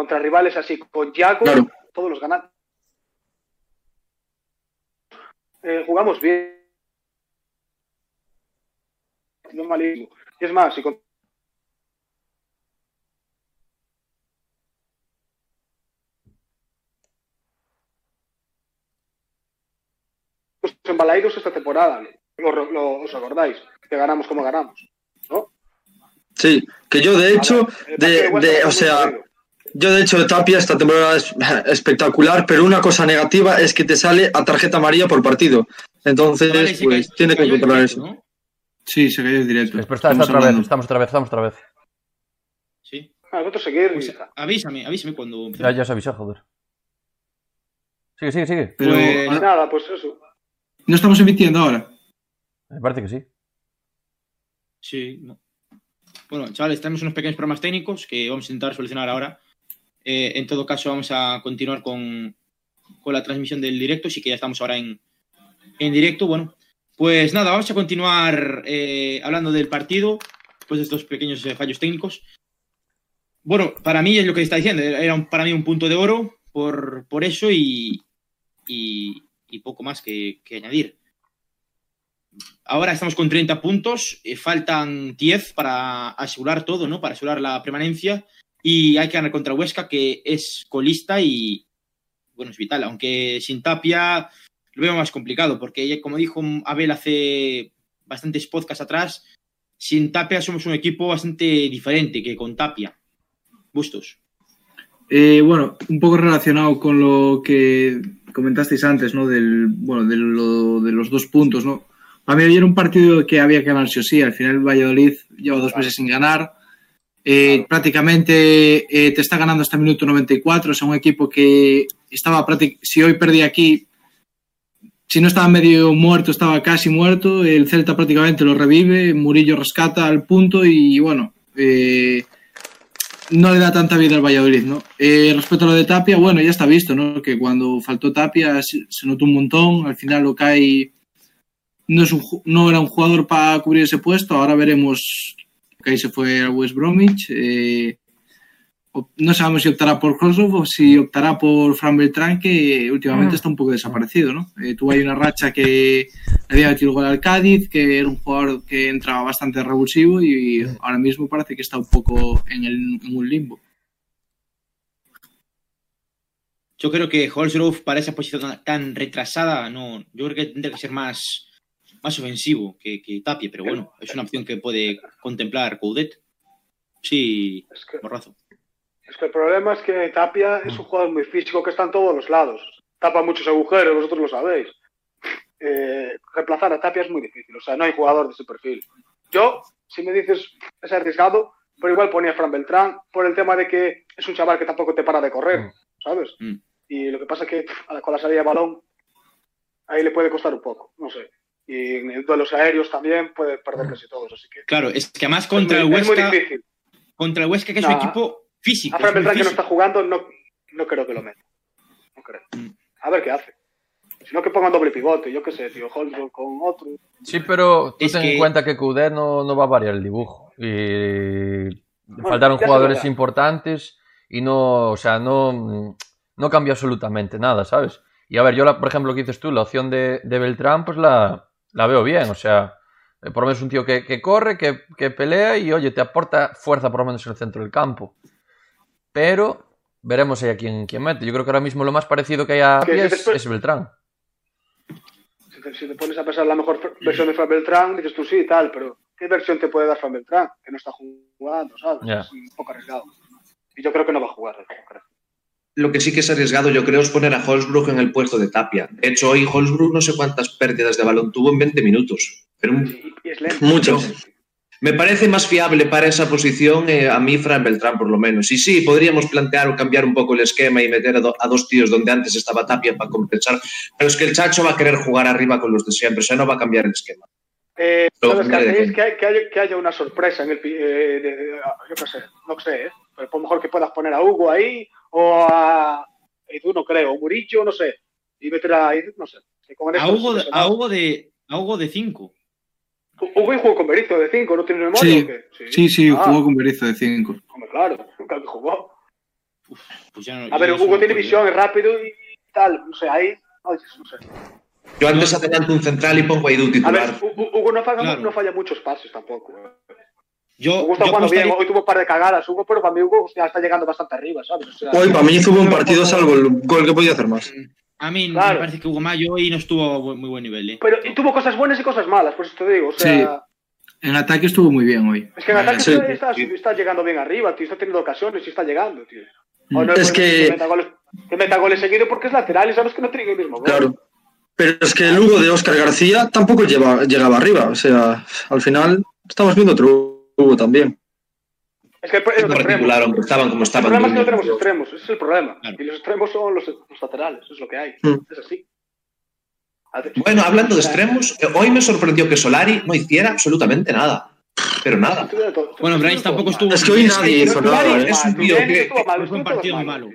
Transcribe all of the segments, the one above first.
contra rivales así, con Yago, todos los ganamos. Eh, jugamos bien. No malísimo. Y es más, si con en Balaidos esta temporada. Lo, ¿Os acordáis? Que ganamos como ganamos. ¿no? Sí, que yo de hecho, de, o sea, yo de hecho de Tapia esta temporada es espectacular, pero una cosa negativa es que te sale a tarjeta amarilla por partido. Entonces, pues tiene que controlar eso. Sí, se cayó directo. Está, otra vez, estamos otra vez, estamos otra vez. Sí. A nosotros seguir. Pues, avísame, avísame cuando. Ya, ya se avisó, joder. Sigue, sigue, sigue. Pues nada, pues eso. ¿No estamos emitiendo ahora? Me parece que sí. Sí. Bueno, chavales, tenemos unos pequeños problemas técnicos que vamos a intentar solucionar ahora. Eh, en todo caso, vamos a continuar con, la transmisión del directo, sí que ya estamos ahora en, directo. Bueno, pues nada, vamos a continuar eh, hablando del partido, después de estos pequeños eh, fallos técnicos. Bueno, para mí es lo que está diciendo, era para mí un punto de oro por, por eso y, y poco más que, añadir. Ahora estamos con 30 puntos, faltan 10 para asegurar todo, ¿no? Para asegurar la permanencia y hay que ganar contra Huesca, que es colista y, bueno, es vital, aunque sin Tapia lo veo más complicado, porque como dijo Abel hace bastantes podcasts atrás, sin Tapia somos un equipo bastante diferente que con Tapia. Bustos. Eh, bueno, un poco relacionado con lo que comentasteis antes, ¿no? Del, bueno, de, los dos puntos, ¿no? A mí era un partido que había que ganar sí o sí. Al final Valladolid lleva dos meses sin ganar. Eh, prácticamente eh, te está ganando hasta el minuto 94. O sea, un equipo que estaba. Si hoy perdí aquí, si no estaba medio muerto, estaba casi muerto. El Celta prácticamente lo revive. Murillo rescata al punto y bueno... Eh, no le da tanta vida al Valladolid, ¿no? Respecto a lo de Tapia, bueno, ya está visto, ¿no? Que cuando faltó Tapia se, notó un montón, al final lo cae no, es un, no era un jugador para cubrir ese puesto, ahora veremos que ahí se fue al West Bromwich, eh, no sabemos si optará por Kosovo o si optará por Fran Beltrán, que últimamente mm. está un poco desaparecido, ¿no? Eh, tuvo ahí una racha que había metido gol al Cádiz, que era un jugador que entraba bastante revulsivo y ahora mismo parece que está un poco en, el, un limbo. Yo creo que Holzroof para esa posición tan retrasada, no, yo creo que tendría que ser más, más ofensivo que, que Tapie, pero bueno, es una opción que puede contemplar Coudet. Sí, borrazo. Es que el problema es que Tapia es un jugador muy físico que está en todos los lados. Tapa muchos agujeros, vosotros lo sabéis. Eh, reemplazar a Tapia es muy difícil, o sea, no hay jugador de ese perfil. Yo, si me dices es arriesgado, pero igual ponía a Fran Beltrán por el tema de que es un chaval que tampoco te para de correr, mm. ¿sabes? Mm. Y lo que pasa es que con la salida de balón, ahí le puede costar un poco, no sé. Y en duelos aéreos también puede perder casi todos, así que... Claro, es que además contra el Huesca... Contra el Huesca, que es un equipo físico. A Fran Beltrán que no está jugando, no, no creo que lo meta. No creo. Mm. A ver qué hace. Si no, que pongan doble pivote, yo qué sé, tío, Holzbrook con otro. Sí, pero tú ten en cuenta que Coudet no, no va a variar el dibujo. Y faltaron jugadores importantes y no, o sea, no, no cambia absolutamente nada, ¿sabes? Y a ver, yo, la, por ejemplo, lo que dices tú, la opción de, de Beltrán, pues la, la, veo bien, o sea, por lo menos es un tío que, que corre, que, que, pelea y, oye, te aporta fuerza por lo menos en el centro del campo pero veremos ahí a quién, quién mete. Yo creo que ahora mismo lo más parecido que hay a pies es Beltrán. Si te, pones a pensar la mejor versión de Fran Beltrán, dices tú sí y tal, pero ¿qué versión te puede dar Fran Beltrán? Que no está jugando, ¿sabes? Es un poco arriesgado. Y yo creo que no va a jugar, Lo que sí que es arriesgado, yo creo, es poner a Holzbrook en el puesto de Tapia. De hecho, hoy Holzbrook no sé cuántas pérdidas de balón tuvo en 20 minutos. Pero muchas. Me parece más fiable para esa posición eh, a mí Fran Beltrán, por lo menos. Y sí, podríamos plantear o cambiar un poco el esquema y meter a, dos tíos donde antes estaba Tapia para compensar. Pero es que el Chacho va a querer jugar arriba con los de siempre, o sea, no va a cambiar el esquema. Eh, ¿sabes que, haya, una sorpresa en el. Eh, yo qué sé, no sé, ¿eh? Pero por lo mejor que puedas poner a Hugo ahí o a. tú no creo, Murillo, no sé. Y meter a. No sé. A Hugo, a Hugo de. A Hugo de 5. Hugo jugó con Berizzo de 5, ¿no tiene memoria? Sí, sí, sí, ah. jugó con Berizzo de 5. Claro, nunca jugó. pues ya no, a ver, Hugo tiene visión, es rápido y tal. No sé, ahí. No, no sé. Yo antes adelanto un central y pongo a Edu titular. A ver, Hugo no falla, no falla muchos pases tampoco. Yo, Hugo está jugando bien, hoy tuvo un par de cagadas, Hugo, pero para mí Hugo ya está llegando bastante arriba, ¿sabes? hoy para mí hizo un partido salvo el gol que podía hacer más. A mí me parece que Hugo Mayo hoy no estuvo muy buen nivel. ¿eh? Pero tuvo cosas buenas y cosas malas, por eso te digo. O sea, sí. En ataque estuvo muy bien hoy. Es que en ataque sí. está, está, llegando bien arriba, tío. Está teniendo ocasiones y está llegando, tío. O no es, que... Que meta, goles, que meta goles seguidos porque es lateral y sabes que no tiene el mismo gol. Claro. Pero es que el Hugo de Oscar García tampoco lleva, llegaba arriba. O sea, al final estamos viendo otro Hugo también. Es que el, es particular, aunque estaban como estaban. El problema es que no tenemos extremos, ese es el problema. Y los extremos son los, los laterales, es lo que hay. Mm. Es así. Bueno, hablando de extremos, eh, hoy me sorprendió que Solari no hiciera absolutamente nada. Pero nada. Bueno, Bryce tampoco estuvo. Es que hoy nadie hizo nada. Es un tío que. Fue un partido muy malo.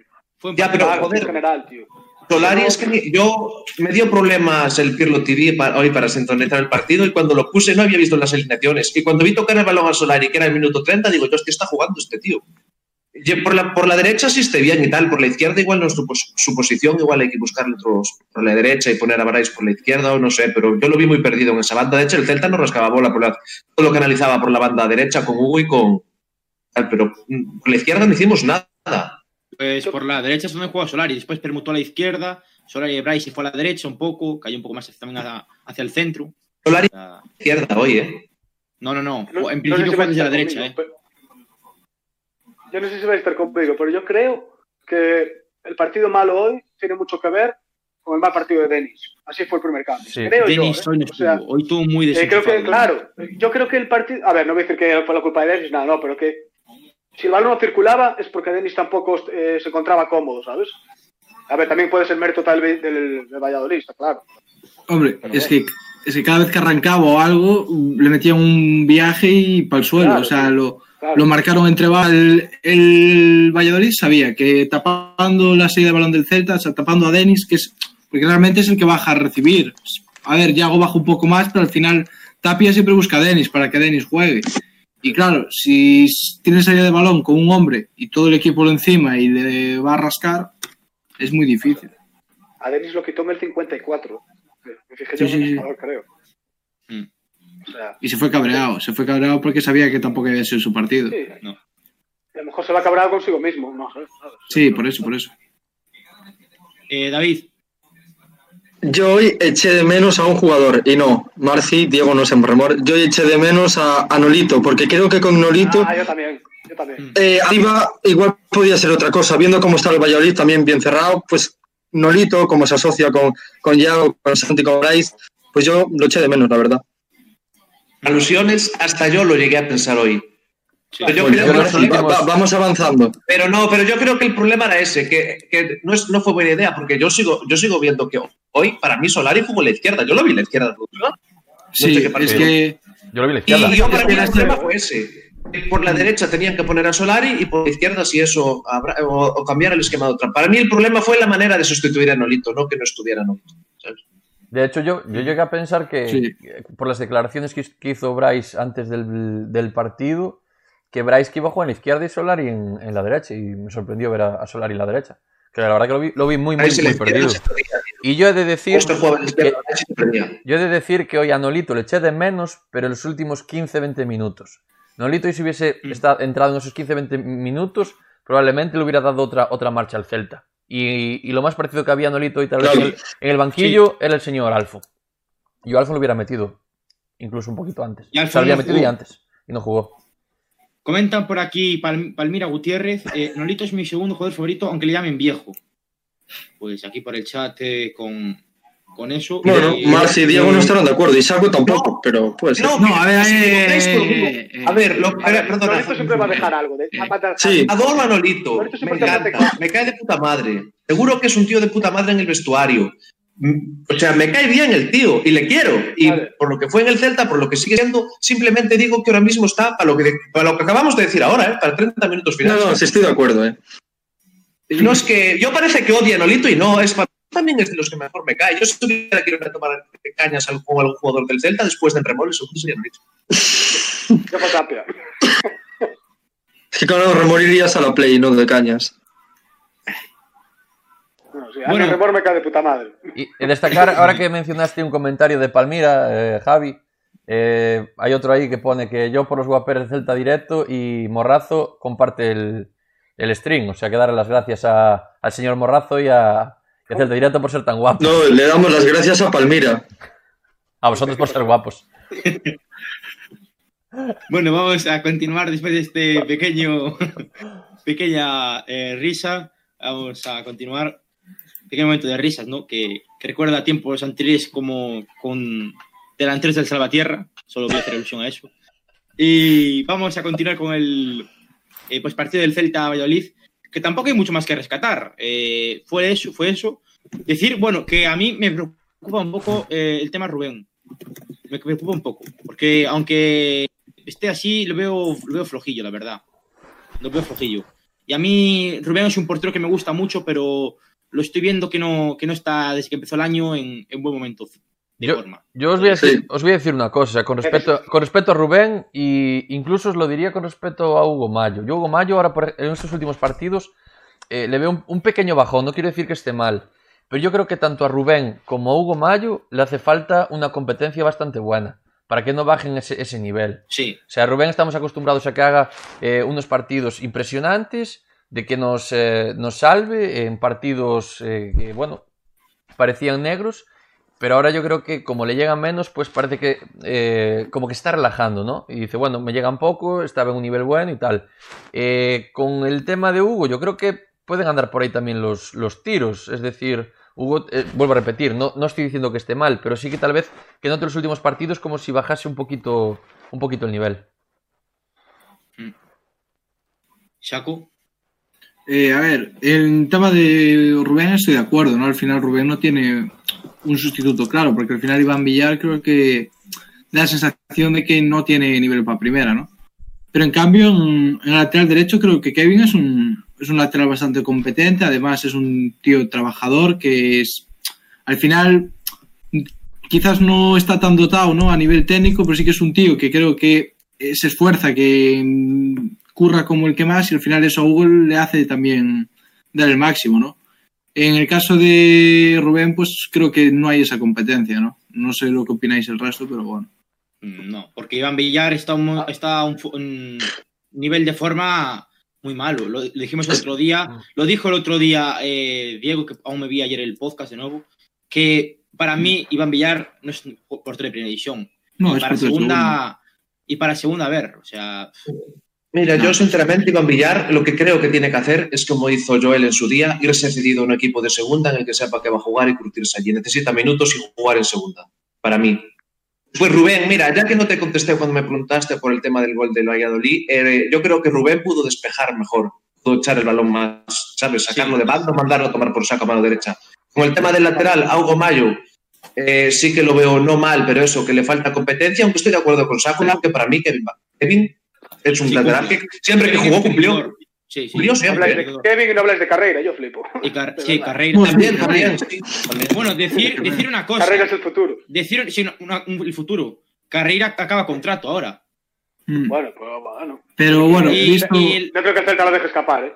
Ya, pero joder. General, tío. Solari es que yo me dio problemas el Pirlo TV hoy para sintonizar el partido y cuando lo puse no había visto las alineaciones. Y cuando vi tocar el balón a Solari, que era el minuto 30, digo, yo, es que está jugando este tío. Por la, por la derecha sí esté bien y tal, por la izquierda igual no es su, posición, igual hay que buscarle otros por la derecha y poner a Barais por la izquierda o no sé, pero yo lo vi muy perdido en esa banda derecha. El Celta no rascaba bola, por la, todo lo que analizaba por la banda derecha con Hugo y con... Pero por la izquierda no hicimos nada. Pues por la derecha es donde juega Solari, después permutó a la izquierda, Solari y Bryce fue a la derecha un poco, cayó un poco más también hacia, el centro. Solari la izquierda hoy, ¿eh? No, no, no, en principio fue desde la derecha, ¿eh? Yo no sé si vais a estar conmigo, pero yo creo que el partido malo hoy tiene mucho que ver con el mal partido de Denis. Así fue el primer cambio. Sí. Creo Denis yo, ¿eh? hoy, hoy tuvo muy eh, creo que, claro, yo creo que el partido... A ver, no voy a decir que fue la culpa de Denis, nada, no, pero que si el balón no circulaba es porque Denis tampoco eh, se encontraba cómodo, ¿sabes? A ver, también puede ser mérito tal del, del, del Valladolid, claro. Hombre, es, que, es que cada vez que arrancaba o algo, le metían un viaje y para el suelo. o sea, lo, lo, marcaron entre el, el, Valladolid, sabía que tapando la salida de balón del Celta, o sea, tapando a Denis, que es. Porque realmente es el que baja a recibir. A ver, Yago baja un poco más, pero al final Tapia siempre busca a Denis para que Denis juegue. Y claro, si tiene salida de balón con un hombre y todo el equipo lo encima y le va a rascar, es muy difícil. A Denis lo quitó en el 54. Me fijé yo sí, sí, creo. Mm. O sea, y se fue cabreado, se fue cabreado porque sabía que tampoco había sido su partido. Sí. No. A lo mejor se va cabreado consigo mismo, no, Sí, por eso, por eso. Eh, David, yo hoy eché de menos a un jugador, y no, Marci, Diego no se remor. Yo eché de menos a, Nolito, porque creo que con Nolito. Ah, yo también, yo también. Eh, arriba igual podía ser otra cosa. Viendo cómo está el Valladolid también bien cerrado, pues Nolito, como se asocia con, con Yago, con Santi, con Bryce, pues yo lo eché de menos, la verdad. Alusiones, hasta yo lo llegué a pensar hoy vamos avanzando. Pero no, pero yo creo que el problema era ese, que, no, no, fue buena idea, porque yo sigo, yo sigo viendo que hoy, para mí, Solari jugó la izquierda. Yo lo vi la izquierda. Sí, es que... Yo lo vi la izquierda. Y yo para mí el problema fue ese. Por la derecha tenían que poner a Solari y por la izquierda, si eso, o, cambiar el esquema de otra. Para mí el problema fue la manera de sustituir a Nolito, no que no estuviera Nolito. De hecho, yo, yo llegué a pensar que, por las declaraciones que, hizo Bryce antes del, del partido, que Bryce que iba a jugar en la izquierda y Solari en, en la derecha. Y me sorprendió ver a, Solari en la derecha. Que la verdad que lo vi, lo vi muy, muy, muy perdido. Y yo he de decir. Que, yo he de decir que hoy a Nolito le eché de menos, pero en los últimos 15-20 minutos. Nolito, y si hubiese mm. estado, entrado en esos 15-20 minutos, probablemente le hubiera dado otra, otra marcha al Celta. Y, y lo más parecido que había Nolito y tal vez en, el, banquillo era el señor Alfo. Yo Alfo lo hubiera metido, incluso un poquito antes. Y Se lo había metido y antes, y no jugó. Comentan por aquí Palmira Gutiérrez, eh, Nolito es mi segundo jugador favorito, aunque le llamen viejo. Pues aquí por el chat eh, con, con eso. Bueno, eh, Marci y Diego no estarán de acuerdo, y Saco tampoco, pero puede ser. No, no a ver, a ver, lo, perdona. Nolito siempre va a dejar algo. De, sí. Adoro a Nolito, me encanta, me cae de puta madre. Seguro que es un tío de puta madre en el vestuario. O sea, me cae bien el tío y le quiero. Y por lo que fue en el Celta, por lo que sigue siendo, simplemente digo que ahora mismo está para lo que, para lo que acabamos de decir ahora, ¿eh? para 30 minutos finales. No, no, sí estoy de acuerdo. ¿eh? No es que yo parece que odia a Nolito y no, es para también es de los que mejor me cae. Yo si tuviera que ir a tomar cañas con algún jugador del Celta después de Remol, segundo sería Nolito. Yo Tapia. Es que claro, remorirías a la play, no de cañas. Bueno, me cae de puta madre. Y, destacar, ahora que mencionaste un comentario de Palmira, eh, Javi, eh, hay otro ahí que pone que yo por los guaperes de Celta directo y Morrazo comparte el, el string. O sea, que darle las gracias al señor Morrazo y a, Celta directo por ser tan guapo. No, le damos las gracias a Palmira. A vosotros por ser guapos. bueno, vamos a continuar después de este pequeño pequeña eh, risa. Vamos a continuar. Pequeño momento de risas, ¿no? Que, que recuerda tiempos anteriores como con delanteros del Salvatierra, solo voy a hacer alusión a eso. Y vamos a continuar con el eh, pues partido del Celta Valladolid, que tampoco hay mucho más que rescatar. Eh, fue eso, fue eso. Decir, bueno, que a mí me preocupa un poco eh, el tema Rubén. Me preocupa un poco, porque aunque esté así, lo veo, lo veo flojillo, la verdad. Lo veo flojillo. Y a mí Rubén es un portero que me gusta mucho, pero lo estoy viendo que no, que no está desde que empezó el año en, en buen momento yo, os, voy a decir, os voy a decir una cosa, con respecto, con respecto a Rubén, e incluso os lo diría con respecto a Hugo Mayo. Yo, Hugo Mayo, ahora en estos últimos partidos, eh, le veo un, pequeño bajón, no quiero decir que esté mal, pero yo creo que tanto a Rubén como a Hugo Mayo le hace falta una competencia bastante buena para que no bajen ese, ese nivel. Sí. O sea, a Rubén estamos acostumbrados a que haga eh, unos partidos impresionantes, de que nos, eh, nos salve en partidos que, bueno, parecían negros pero ahora yo creo que como le llegan menos, pues parece que eh, como que está relajando, ¿no? Y dice, bueno, me llegan poco, estaba en un nivel bueno y tal. Eh, con el tema de Hugo, yo creo que pueden andar por ahí también los, los tiros. Es decir, Hugo, eh, vuelvo a repetir, no, no estoy diciendo que esté mal, pero sí que tal vez que note los últimos partidos como si bajase un poquito, un poquito el nivel. Shaku. A ver, el tema de Rubén estoy de acuerdo, ¿no? Al final Rubén no tiene un sustituto claro, porque al final Iván Villar creo que da la sensación de que no tiene nivel para primera, ¿no? Pero en cambio, en, el lateral derecho creo que Kevin es un, es un lateral bastante competente, además es un tío trabajador que es, al final, quizás no está tan dotado ¿no? a nivel técnico, pero sí que es un tío que creo que se esfuerza, que curra como el que más y al final eso a Google le hace también dar el máximo, ¿no? En el caso de Rubén, pues creo que no hay esa competencia, ¿no? No sé lo que opináis el resto, pero bueno. Mm, no, porque Iván Villar está a un, está un, nivel de forma muy malo. Lo, dijimos el otro día, lo dijo el otro día eh, Diego, que aún me vi ayer el podcast de nuevo, que para mí Iván Villar no es portero de primera edición. No, es para segunda y para segunda a ver, o sea, Mira, yo sinceramente, Iván Villar, lo que creo que tiene que hacer es como hizo Joel en su día, irse cedido a un equipo de segunda en el que sepa que va a jugar y curtirse allí. Necesita minutos y jugar en segunda, para mí. Pues Rubén, mira, ya que no te contesté cuando me preguntaste por el tema del gol del Valladolid, eh, yo creo que Rubén pudo despejar mejor, pudo echar el balón más, ¿sabes? Sacarlo de bando, mandarlo a tomar por saco a mano derecha. Con el tema del lateral, Augo Mayo, eh, sí que lo veo no mal, pero eso, que le falta competencia, aunque estoy de acuerdo con Saco, que para mí Kevin, Kevin es un lateral que siempre que jugó cumplió. Sí, sí. Hablas de Kevin y no hablas de carrera, yo flipo. Y sí, carrera también. también, Bueno, decir, decir una cosa. Carrera es el futuro. Decir sí, el futuro. Carrera acaba contrato ahora. Mm. Bueno, pues bueno. Pero bueno, visto... no creo que el Celta lo deje escapar, ¿eh?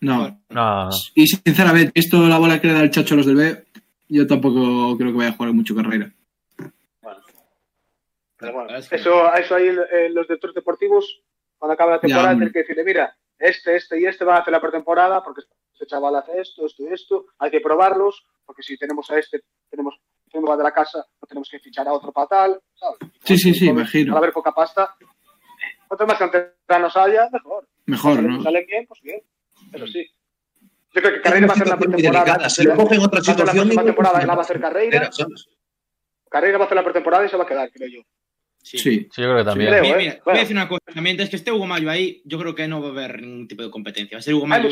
No. no. Y sinceramente, visto la bola que le da el chacho a los del B, yo tampoco creo que vaya a jugar mucho carrera eso, eso ahí en los directores deportivos, cuando acaba la temporada, tienen que decirle, mira, este, este y este van a hacer la pretemporada porque este chaval hace esto, esto y esto, hay que probarlos, porque si tenemos a este, tenemos tenemos de la casa, no tenemos que fichar a otro para tal, ¿sabes? Sí, sí, sí, imagino. Para ver poca pasta, cuanto más canteranos haya, mejor. Mejor, ¿no? sale bien, pues bien, pero sí. Yo creo que Carreira va a hacer la pretemporada. Si lo cogen otra situación... La temporada la va a hacer Carreira. Carreira va a hacer la pretemporada y se va a quedar, creo yo. Sí. sí. yo creo que también. ¿eh? Voy a decir una cosa, mientras que esté Hugo Mayo ahí, yo creo que no va a haber ningún tipo de competencia. Va a ser Hugo Mayo.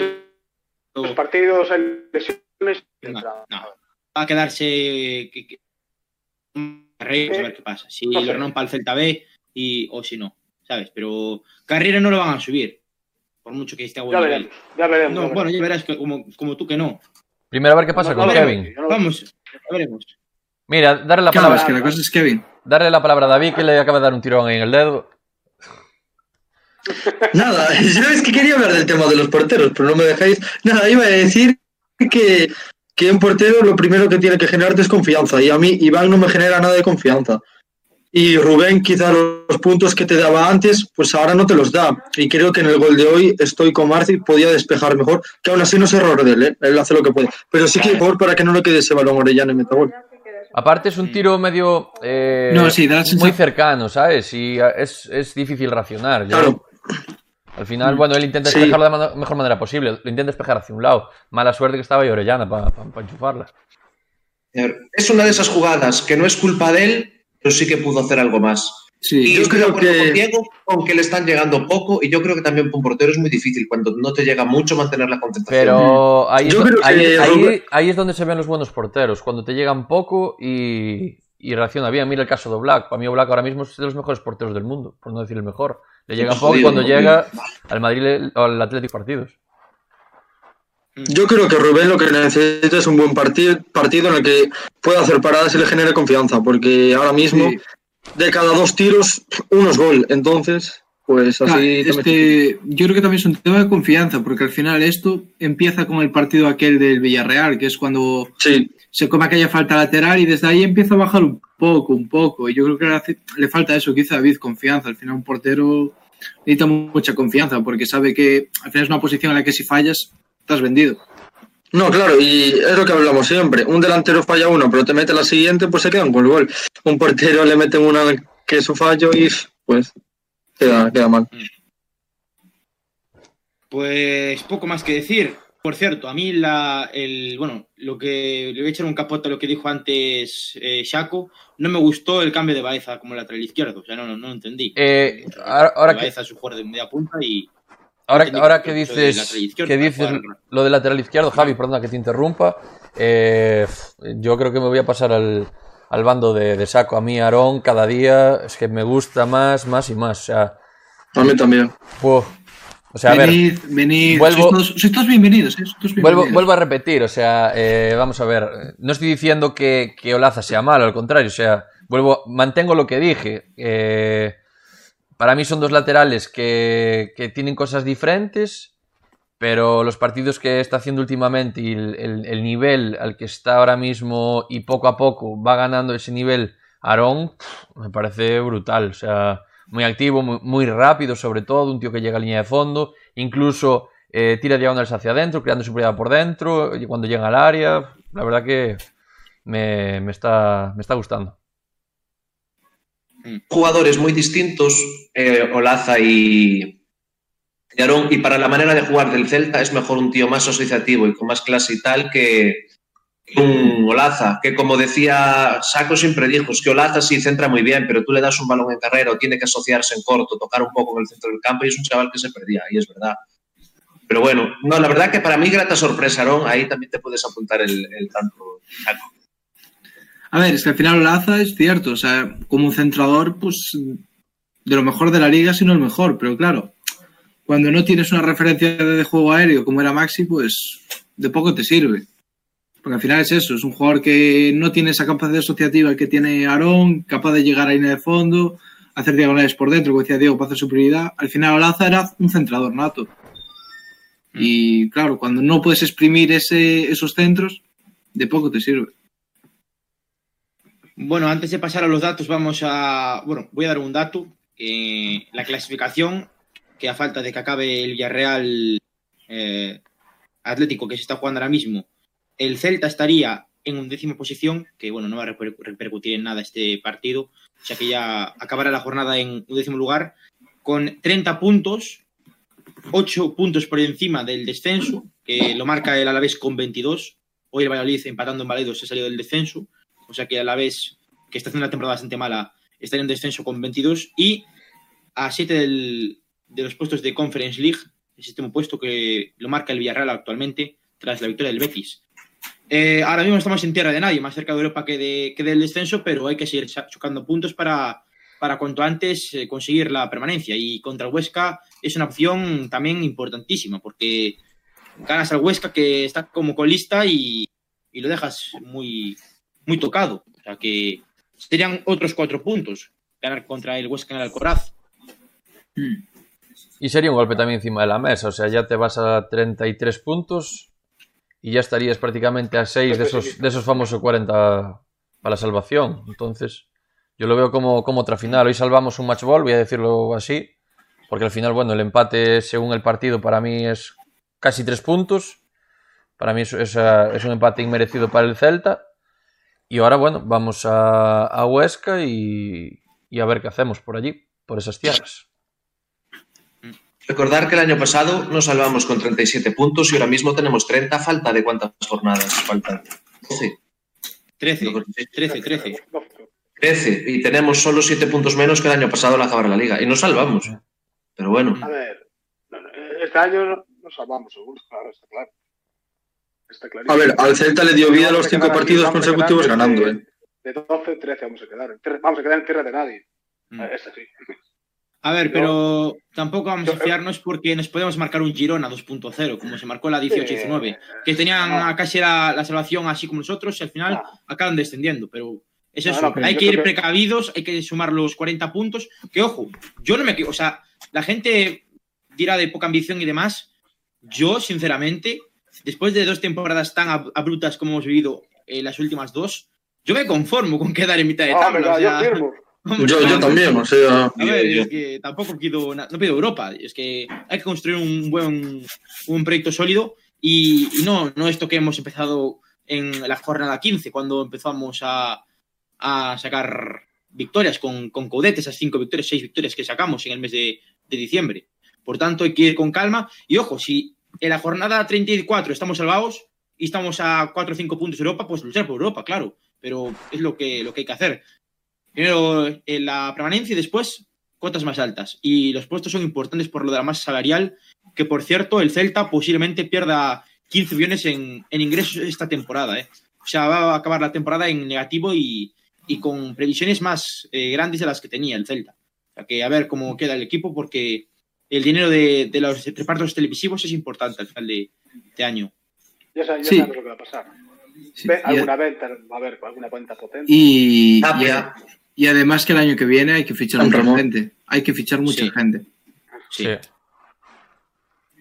Los partidos, hay lesiones. No, Va a quedarse. a ver qué pasa. Si lo renompa para el Celta B y, o si no, ¿sabes? Pero Carrera no lo van a subir. Por mucho que esté a buen ya Veremos, ya veremos. No, bueno, ya verás como, como tú que no. Primero a ver qué pasa con Kevin. Vamos, ya veremos. Mira, darle la palabra. que la cosa es Kevin. Darle la palabra a David que le acaba de dar un tirón en el dedo. Nada, sabes que quería hablar del tema de los porteros, pero no me dejáis. Nada, iba a decir que que un portero lo primero que tiene que generarte es confianza. Y a mí Iván no me genera nada de confianza. Y Rubén quizá los puntos que te daba antes, pues ahora no te los da. Y creo que en el gol de hoy estoy con Marci, podía despejar mejor, que aún así no es error de él, ¿eh? él hace lo que puede. Pero sí que mejor para que no le quede ese balón Orellana en metagol. Aparte es un tiro medio eh, muy cercano, ¿sabes? Y es, es difícil racionar. Claro. Al final, bueno, él intenta despejarlo de la mejor manera posible. Lo intenta despejar hacia un lado. Mala suerte que estaba ahí Orellana para enchufarla. Es una de esas jugadas que no es culpa de él, pero sí que pudo hacer algo más. Sí, y yo creo que con Diego, aunque le están llegando poco, y yo creo que también para un portero es muy difícil cuando no te llega mucho mantener la concentración. Pero ahí, es, donde se ven los buenos porteros, cuando te llegan poco y, reacciona bien. Mira el caso de Black. Para mí, Black ahora mismo es de los mejores porteros del mundo, por no decir el mejor. Le llega poco cuando llega al Madrid o al Atlético partidos. Yo creo que Rubén lo que necesita es un buen partido, partido en el que pueda hacer paradas y le genere confianza, porque ahora mismo de cada dos tiros, uno es gol. Entonces, pues así. este, yo creo que también es un tema de confianza, porque al final esto empieza con el partido aquel del Villarreal, que es cuando se come aquella falta lateral y desde ahí empieza a bajar un poco, un poco. Y yo creo que le falta eso, quizá David, confianza. Al final, un portero necesita mucha confianza, porque sabe que al final es una posición en la que si fallas, estás vendido. No, claro, y es lo que hablamos siempre. Un delantero falla uno, pero te mete la siguiente, pues se quedan con el gol. Un portero le mete una que es su fallo y pues queda, queda mal. Pues poco más que decir. Por cierto, a mí la, el, bueno, lo que le voy a echar un capote a lo que dijo antes eh, Shaco, no me gustó el cambio de Baeza como lateral izquierdo, o sea, no, no, no entendí. Eh, ahora, Baeza es su jugador de media punta y Ahora, ahora que dices, que dices lo del lateral izquierdo, Javi, perdona que te interrumpa, eh, yo creo que me voy a pasar al, al bando de, saco. A mí, Aarón, cada día es que me gusta más, más y más. O sea, a mí también. o sea, a ver, venid, vuelvo, sois, todos, bienvenidos. ¿eh? Vuelvo, vuelvo, a repetir, o sea, eh, vamos a ver, no estoy diciendo que, que Olaza sea malo, al contrario, o sea, vuelvo, mantengo lo que dije. Eh, para mí son dos laterales que, tienen cosas diferentes, pero los partidos que está haciendo últimamente y el, nivel al que está ahora mismo y poco a poco va ganando ese nivel Aarón, me parece brutal. O sea, muy activo, muy, rápido sobre todo, un tío que llega a línea de fondo, incluso eh, tira diagonales hacia adentro, creando superioridad por dentro, y cuando llega al área, la verdad que me, está, me está gustando. Jugadores muy distintos, eh, Olaza y, Aarón, y para la manera de jugar del Celta es mejor un tío más asociativo y con más clase y tal que, un Olaza, que como decía Saco siempre dijo, es que Olaza sí centra muy bien, pero tú le das un balón en carrera o tiene que asociarse en corto, tocar un poco en el centro del campo y es un chaval que se perdía, y es verdad. Pero bueno, no, la verdad que para mí grata sorpresa, Aarón, ahí también te puedes apuntar el, el tanto, Saco. A ver, es que al final Olaza es cierto, o sea, como un centrador, pues de lo mejor de la liga, si no el mejor, pero claro, cuando no tienes una referencia de juego aéreo como era Maxi, pues de poco te sirve. Porque al final es eso, es un jugador que no tiene esa capacidad asociativa que tiene Aarón, capaz de llegar a línea de fondo, hacer diagonales por dentro, como decía Diego, para hacer su prioridad. Al final Olaza era un centrador nato. Mm. Y claro, cuando no puedes exprimir ese, esos centros, de poco te sirve. Bueno, antes de pasar a los datos, vamos a. Bueno, voy a dar un dato. Eh, la clasificación, que a falta de que acabe el Villarreal eh, Atlético que se está jugando ahora mismo, el Celta estaría en undécima posición, que bueno, no va a repercutir en nada este partido, ya que ya acabará la jornada en undécimo lugar, con 30 puntos, 8 puntos por encima del descenso, que lo marca el Alavés con 22. Hoy el Valladolid empatando en Valedo se ha salido del descenso o sea que a la vez que está haciendo una temporada bastante mala, está en descenso con 22 y a 7 de los puestos de Conference League, el sistema puesto que lo marca el Villarreal actualmente tras la victoria del Betis. Eh, ahora mismo estamos en tierra de nadie, más cerca de Europa que, de, que del descenso, pero hay que seguir chocando puntos para, para cuanto antes eh, conseguir la permanencia. Y contra el Huesca es una opción también importantísima, porque ganas al Huesca que está como colista y, y lo dejas muy, muy tocado. O sea que serían otros cuatro puntos ganar contra el Huesca en el Alcoraz. Hmm. Y sería un golpe también encima de la mesa. O sea, ya te vas a 33 puntos y ya estarías prácticamente a 6 de esos, de esos famosos 40 para la salvación. Entonces, yo lo veo como, como otra final. Hoy salvamos un match ball, voy a decirlo así, porque al final, bueno, el empate según el partido para mí es casi 3 puntos. Para mí es, es, es, un empate inmerecido para el Celta. Y ahora, bueno, vamos a, a Huesca y, y, a ver qué hacemos por allí, por esas tierras. Recordar que el año pasado nos salvamos con 37 puntos y ahora mismo tenemos 30. ¿Falta de cuántas jornadas? Falta 12. 13, 13, 13. 13. Y tenemos solo 7 puntos menos que el año pasado al acabar la liga. Y nos salvamos. Pero bueno. A ver, este año nos salvamos, seguro. Claro, está claro. Está a ver, al Celta le dio vida a los 5 partidos consecutivos ganando. De, ¿eh? de 12, 13 vamos a quedar. Vamos a quedar en tierra de nadie. Mm. Es así. A ver, pero tampoco vamos a fiarnos porque nos podemos marcar un Girona 2.0, como se marcó la 18-19, que tenían casi la, la, salvación así como nosotros y al final acaban descendiendo, pero es eso, hay que ir precavidos, hay que sumar los 40 puntos, que ojo, yo no me o sea, la gente dirá de poca ambición y demás, yo sinceramente, después de dos temporadas tan abruptas como hemos vivido eh, las últimas dos, yo me conformo con quedar en mitad de tabla. o sea, yo, yo, también, o sea. A ver, es que tampoco pido, no pido Europa, es que hay que construir un buen un proyecto sólido y, y, no, no esto que hemos empezado en la jornada 15, cuando empezamos a, a sacar victorias con, con Coudet, esas cinco victorias, seis victorias que sacamos en el mes de, de, diciembre. Por tanto, hay que ir con calma. Y ojo, si en la jornada 34 estamos salvados y estamos a 4 o 5 puntos Europa, pues luchar por Europa, claro. Pero es lo que, lo que hay que hacer. Primero en la permanencia y después cuotas más altas. Y los puestos son importantes por lo de la masa salarial, que por cierto, el Celta posiblemente pierda 15 millones en, en ingresos esta temporada. ¿eh? O sea, va a acabar la temporada en negativo y, y con previsiones más eh, grandes de las que tenía el Celta. O sea, que a ver cómo queda el equipo, porque el dinero de, de los repartos televisivos es importante al final de, de año. Ya, sabes, ya sí. lo que va a pasar. Sí, alguna venta, va a haber alguna cuenta potente. Y, ah, ya, y además que el año que viene hay que fichar mucha gente. Hay que fichar mucha sí. gente. Sí. sí.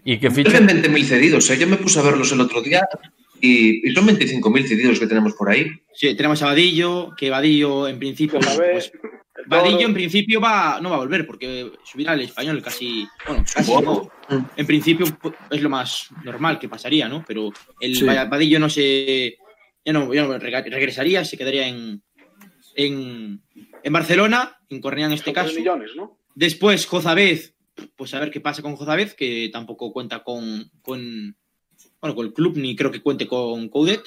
Y que fichen 20.000 cedidos. ¿eh? Yo me puse a verlos el otro día y, y son 25.000 cedidos que tenemos por ahí. Sí, tenemos a Vadillo, que Vadillo en principio. Pues, Vadillo en principio va, no va a volver porque subirá al español casi. Bueno, casi no. En principio es lo más normal que pasaría, ¿no? Pero el sí. Vadillo no se. Ya no, ya no regresaría, se quedaría en, en, en Barcelona, en Cornellá en este caso. Millones, ¿no? Después, Jozabez, pues a ver qué pasa con Jozabez, que tampoco cuenta con, con, bueno, con el club, ni creo que cuente con Coudet.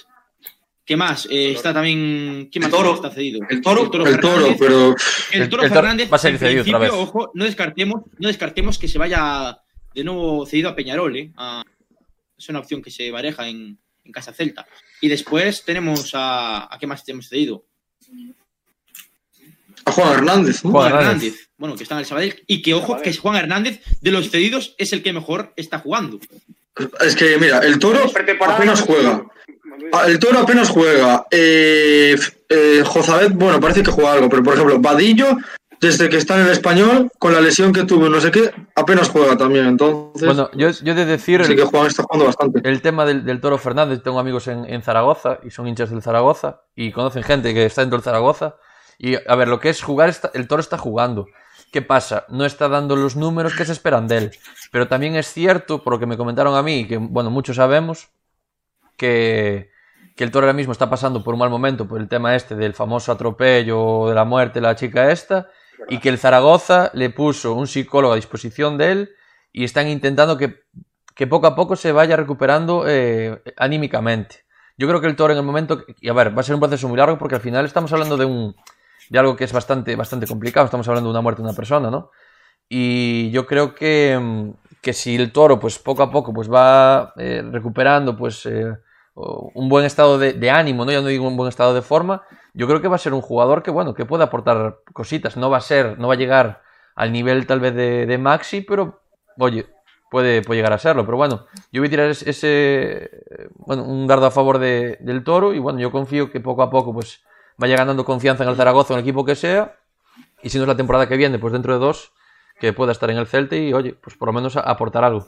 ¿Qué más? Eh, está también. ¿Quién más toro. está cedido? El toro, el toro, el toro pero. El toro el, el Fernández. Va a ser cedido otra vez. Ojo, no descartemos, no descartemos que se vaya de nuevo cedido a Peñarol. ¿eh? A, es una opción que se bareja en, en Casa Celta. Y después tenemos a. ¿A qué más hemos cedido? A Juan Hernández. ¿no? Juan. Hernández. Bueno, que está en el Sabadell. Y que ojo, que Juan Hernández, de los cedidos, es el que mejor está jugando. Es que, mira, el toro apenas juega. El toro apenas juega. Eh, eh, Jozabet, bueno, parece que juega algo, pero por ejemplo, Vadillo, desde que está en el español, con la lesión que tuvo, no sé qué, apenas juega también. Entonces, bueno, yo, yo de decir. Sí el, que Juan está jugando bastante. El tema del, del Toro Fernández, tengo amigos en, en, Zaragoza y son hinchas del Zaragoza y conocen gente que está dentro del Zaragoza. Y a ver, lo que es jugar, está, el Toro está jugando. ¿Qué pasa? No está dando los números que se esperan de él. Pero también es cierto, por lo que me comentaron a mí, que bueno, muchos sabemos, que, que el Toro ahora mismo está pasando por un mal momento por el tema este del famoso atropello de la muerte de la chica esta, y que el Zaragoza le puso un psicólogo a disposición de él y están intentando que, que poco a poco se vaya recuperando eh, anímicamente. Yo creo que el Toro en el momento, y a ver, va a ser un proceso muy largo porque al final estamos hablando de un de algo que es bastante, bastante complicado. Estamos hablando de una muerte de una persona, ¿no? Y yo creo que, que si el toro, pues poco a poco, pues va eh, recuperando, pues eh, un buen estado de, ánimo, ¿no? Ya no digo un buen estado de forma, yo creo que va a ser un jugador que, bueno, que puede aportar cositas. No va a ser, no va a llegar al nivel tal vez de, Maxi, pero, oye, puede, puede llegar a serlo. Pero bueno, yo voy a tirar ese, ese bueno, un dardo a favor de, del toro y bueno, yo confío que poco a poco, pues vaya ganando confianza en el Zaragoza o en el equipo que sea, y si no es la temporada que viene, pues dentro de dos, que pueda estar en el Celta y, oye, pues por lo menos aportar algo.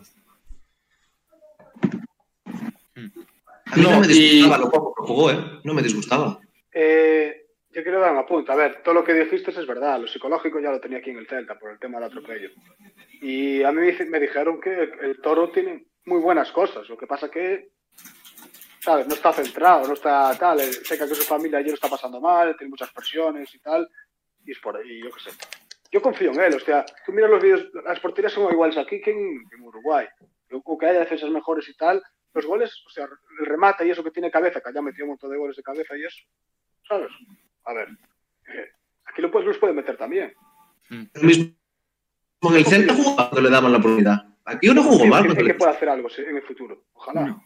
A mí no, me disgustaba lo poco que jugó, ¿eh? No me disgustaba. Eh, yo quiero dar una punta. A ver, todo lo que dijiste es verdad. Lo psicológico ya lo tenía aquí en el Celta por el tema del atropello. Y a mí me dijeron que el toro tiene muy buenas cosas. Lo que pasa que, ¿sabes? No está centrado, no está tal. Sé que su familia ayer está pasando mal, tiene muchas presiones y tal. Y es por ahí, yo qué sé. Yo confío en él. O sea, tú miras los vídeos, las porterías son iguales aquí que en, Uruguay. Aunque haya defensas mejores y tal, los goles, o sea, el remate y eso que tiene cabeza, que haya metido un montón de goles de cabeza y eso, ¿sabes? A ver, eh, aquí lo puedes, los puede meter también. Mm. mismo el Celta jugando le daban la oportunidad. Aquí uno jugó mal. Creo que puede hacer algo en el futuro. Ojalá.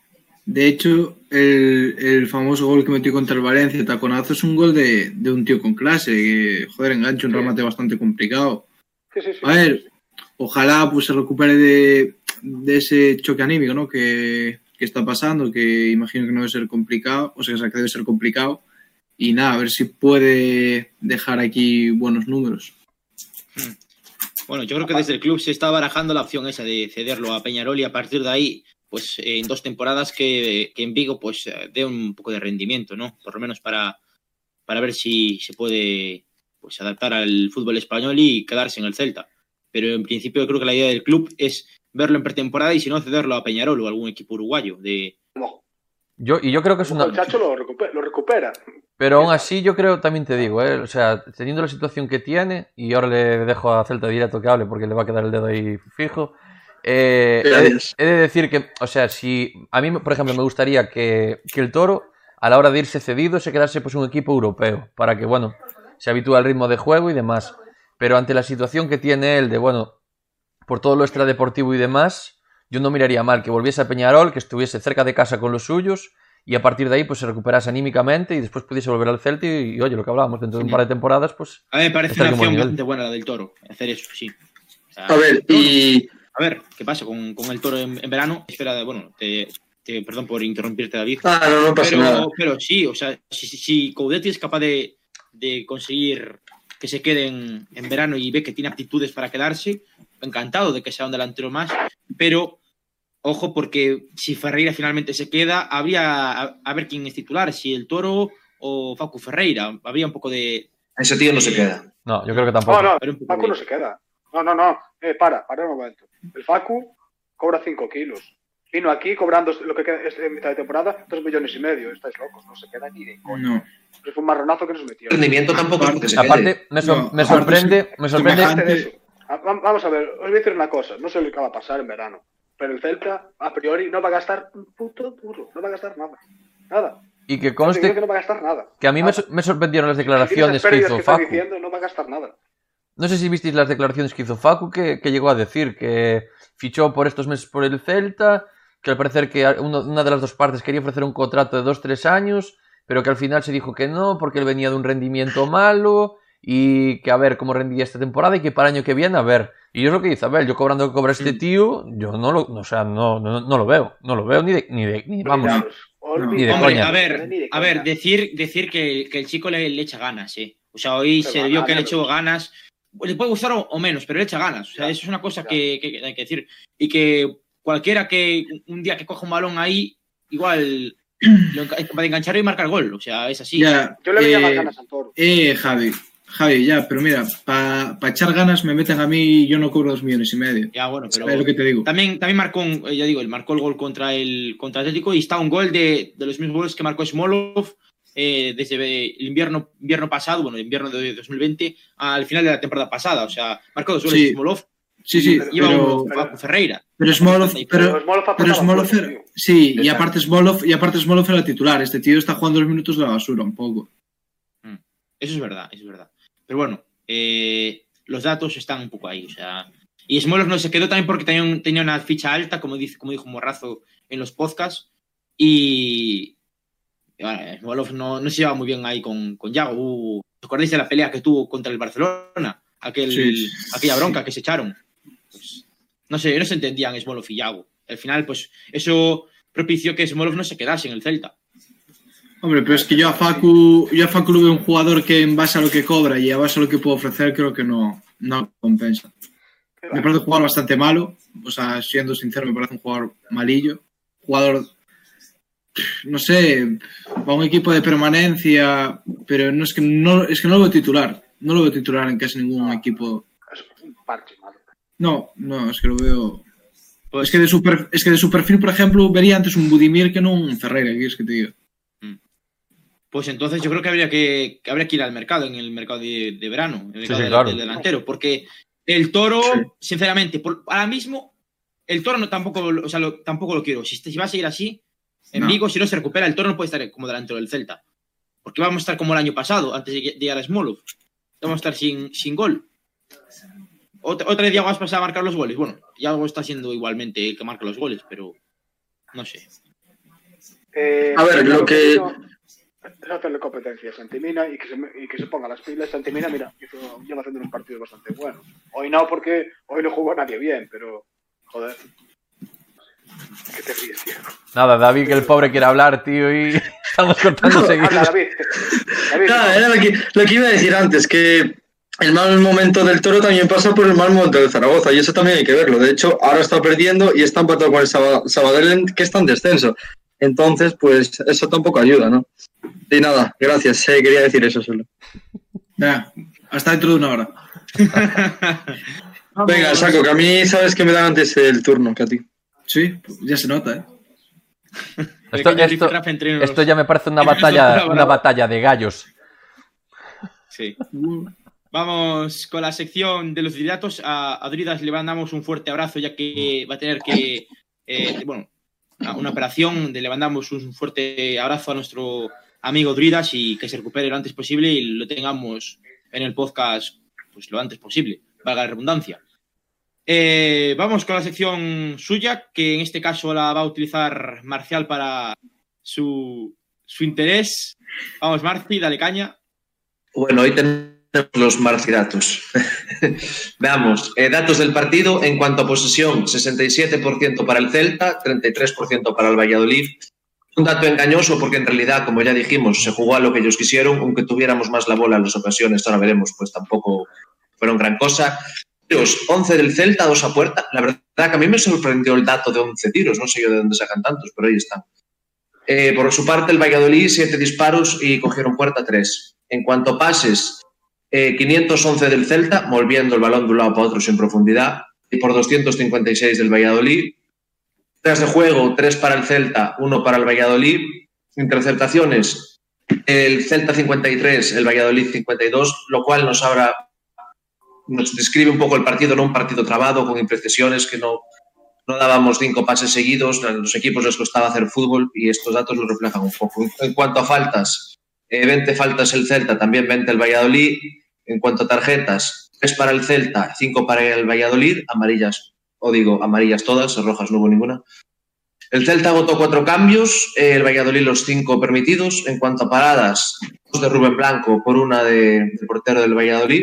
De hecho, el, el, famoso gol que metió contra el Valencia, taconazo, es un gol de, de un tío con clase, que, joder, engancha un remate bastante complicado. a ver, ojalá pues se recupere de, de ese choque anímico, ¿no? Que, que, está pasando, que imagino que no debe ser complicado, o sea, que debe ser complicado. Y nada, a ver si puede dejar aquí buenos números. Hmm. Bueno, yo creo que desde el club se está barajando la opción esa de cederlo a Peñarol y a partir de ahí, pues en dos temporadas que, en Vigo pues dé un poco de rendimiento, ¿no? Por lo menos para, para ver si se puede pues adaptar al fútbol español y quedarse en el Celta. Pero en principio creo que la idea del club es verlo en pretemporada y si no cederlo a Peñarol o algún equipo uruguayo de, yo, y yo creo que es una. El chacho lo recupera, Pero aún así, yo creo, también te digo, ¿eh? o sea, teniendo la situación que tiene, y ahora le dejo a Celta directo que hable porque le va a quedar el dedo ahí fijo. Eh, he, de, decir que, o sea, si a mí, por ejemplo, me gustaría que, que, el toro, a la hora de irse cedido, se quedase pues un equipo europeo, para que, bueno, se habitúe al ritmo de juego y demás. Pero ante la situación que tiene él de, bueno, por todo lo extradeportivo y demás, yo no miraría mal que volviese a Peñarol, que estuviese cerca de casa con los suyos y a partir de ahí pues se recuperase anímicamente y después pudiese volver al Celta y, oye, lo que hablábamos dentro de un par de temporadas, pues... A mí me parece una opción bastante buena la del Toro, hacer eso, sí. a ver, y... A ver, ¿qué pasa con, con el Toro en, verano? Espera, bueno, te, perdón por interrumpirte, David. Ah, no, no pasa pero, nada. Pero sí, o sea, si, si, si Coudetti es capaz de, de conseguir que se quede en, en, verano y ve que tiene aptitudes para quedarse, encantado de que sea un delantero más, pero Ojo, porque si Ferreira finalmente se queda, habría a, ver quién es titular, si el Toro o Facu Ferreira. Habría un poco de. Ese tío no se queda. No, yo creo que tampoco. No, no, Facu no se queda. No, no, no. Eh, para, para un momento. El Facu cobra 5 kilos. Vino aquí cobrando lo que queda en mitad de temporada 2 millones y medio. Estáis locos, no se queda ni de coño. No. fue un marronazo que nos metió. El rendimiento tampoco aparte, se Aparte, me, me, sorprende. Me sorprende. Vamos a ver, os voy a decir una cosa. No sé lo que va a pasar en verano. Pero el Celta, a priori, no va a gastar un puto duro. No va a gastar nada. Nada. Y que conste que no va a gastar nada. Que a mí me, me, sorprendieron las declaraciones que hizo Facu. Diciendo, no va a gastar nada. No sé si visteis las declaraciones que hizo Facu, que, que, llegó a decir que fichó por estos meses por el Celta, que al parecer que uno, una de las dos partes quería ofrecer un contrato de 2-3 años, pero que al final se dijo que no, porque él venía de un rendimiento malo, y que a ver cómo rendía esta temporada y que para el año que viene a ver. Y yo es lo que dice, a ver, yo cobrando que cobra este tío, yo no lo, o sea, no, no, no lo veo, no lo veo ni de, ni de, ni, vamos, ni de coña. A ver, a ver, decir, decir que, que el chico le, le, echa ganas, eh. O sea, hoy se vio que le echó ganas, le puede gustar o, menos, pero le echa ganas. O sea, eso es una cosa que, que, hay que decir. Y que cualquiera que un día que coja un balón ahí, igual lo, para enganchar y marcar gol. O sea, es así. yo le veía más eh, ganas al toro. Eh, Javi, Javi, ya, pero mira, para pa echar ganas me meten a mí y yo no cobro dos millones y medio. Ya, bueno, pero. Es lo que te digo. También, también marcó, un, eh, ya digo, él marcó el gol contra el contra Atlético y está un gol de, de los mismos goles que marcó Smolov eh, desde el invierno, invierno pasado, bueno, el invierno de 2020, al final de la temporada pasada. O sea, marcó dos goles sí. Smolov. Sí, sí, iba pero, un, Ferreira. Pero Smolov, pero, pero Smolov, sí, y aparte Smolov, y aparte Smolov era titular. Este tío está jugando los minutos de la basura un poco. Mm. Eso es verdad, eso es verdad. Pero bueno, eh, los datos están un poco ahí. O sea, y Smolov no se quedó también porque tenía, tenía una ficha alta, como, dice, como dijo Morrazo en los podcasts. Y bueno, Smolov no, no, se lleva muy bien ahí con, con Yago. Uh, ¿Os acordáis de la pelea que tuvo contra el Barcelona? Aquel, sí. Aquella bronca que se echaron. Pues, no sé, no se entendían Smolov y Yago. Al final, pues eso propició que Smolov no se quedase en el Celta. Hombre, pero es que yo a Facu, yo a Facu lo veo un jugador que en base a lo que cobra y a base a lo que puede ofrecer, creo que no, no compensa. Me parece un jugador bastante malo, o sea, siendo sincero, me parece un jugador malillo. Jugador no sé, va un equipo de permanencia, pero no es que no, es que no lo veo titular. No lo veo titular en casi ningún equipo. Es un parche, malo. No, no, es que lo veo. Pues... Es, que de su es que de su perfil, por ejemplo, vería antes un Budimir que no un Ferreira, ¿qué es que te digo? Mm. Pues entonces yo creo que habría que, que habría que ir al mercado, en el mercado de, de verano, en el mercado Sí, sí, del, claro. del delantero, porque el toro, Sí. sinceramente, por- ahora mismo, el toro no, tampoco, lo- o sea, lo- tampoco lo quiero. Si, si va a seguir así, en No. Vigo, si no se recupera, el toro no puede estar como delantero del Celta. Porque vamos a estar como el año pasado, antes de lle- llegar a Smolov. Vamos a estar sin, sin gol. Otra, otra vez Diego Aspas a marcar los goles. Bueno, Diego está siendo igualmente el que marca los goles, pero no sé. Eh, A ver, lo que- Es hacerle competencia a Santimina y que, se, y que se ponga las pilas. Santimina, mira, hizo, lleva haciendo unos partidos bastante buenos. Hoy no, porque hoy no jugó nadie bien, pero. Joder. ¿Qué te ríes, tío? Nada, David, que el pobre quiere hablar, tío, y estamos cortando Habla, seguido. David. David, Nada, era lo que, lo que iba a decir antes, que el mal momento del Toro también pasa por el mal momento del Zaragoza, y eso también hay que verlo. De hecho, ahora está perdiendo y está empatado con el Saba- Sabadell, que está en descenso. Entonces, pues eso tampoco ayuda, ¿no? Y nada, gracias, eh, quería decir eso solo. Venga, hasta dentro de una hora. Venga, saco, que a mí sabes que me dan antes el turno que a ti. Sí, ya se nota, ¿eh? Esto, ya me parece una batalla, una batalla de gallos. Sí. Vamos con la sección de los lideratos. A, a Dridas le mandamos un fuerte abrazo, ya que va a tener que. eh, bueno, a una operación. Le mandamos un fuerte abrazo a nuestro amigo Dridas y que se recupere lo antes posible y lo tengamos en el podcast pues lo antes posible, valga la redundancia. Eh, vamos con la sección suya, que en este caso la va a utilizar Marcial para su, su interés. Vamos, Marci, dale caña. Bueno, hoy tenemos los marcidatos. Veamos, eh, datos del partido en cuanto a posesión, 67% para el Celta, 33% para el Valladolid. Un dato engañoso porque en realidad, como ya dijimos, se jugó a lo que ellos quisieron, aunque tuviéramos más la bola en las ocasiones, ahora veremos, pues tampoco fueron gran cosa. Tiros, 11 del Celta, 2 a puerta. La verdad que a mí me sorprendió el dato de 11 tiros, no sé yo de dónde sacan tantos, pero ahí están. Eh, por su parte, el Valladolid, 7 disparos y cogieron puerta 3. En cuanto a pases, eh, 511 del Celta, volviendo el balón de un lado para otro sin profundidad, y por 256 del Valladolid. Tras de juego, 3 para el Celta, 1 para el Valladolid. Interceptaciones, el Celta 53, el Valladolid 52, lo cual nos habrá nos describe un poco el partido, no un partido trabado con imprecisiones que no, no dábamos cinco pases seguidos, a los equipos les costaba hacer fútbol y estos datos lo reflejan un poco. En cuanto a faltas, eh, 20 faltas el Celta, también 20 el Valladolid. En cuanto a tarjetas, 3 para el Celta, 5 para el Valladolid, amarillas, o digo, amarillas todas, rojas no hubo ninguna. El Celta votó cuatro cambios, eh, el Valladolid los cinco permitidos. En cuanto a paradas, dos de Rubén Blanco por una de- del portero del Valladolid.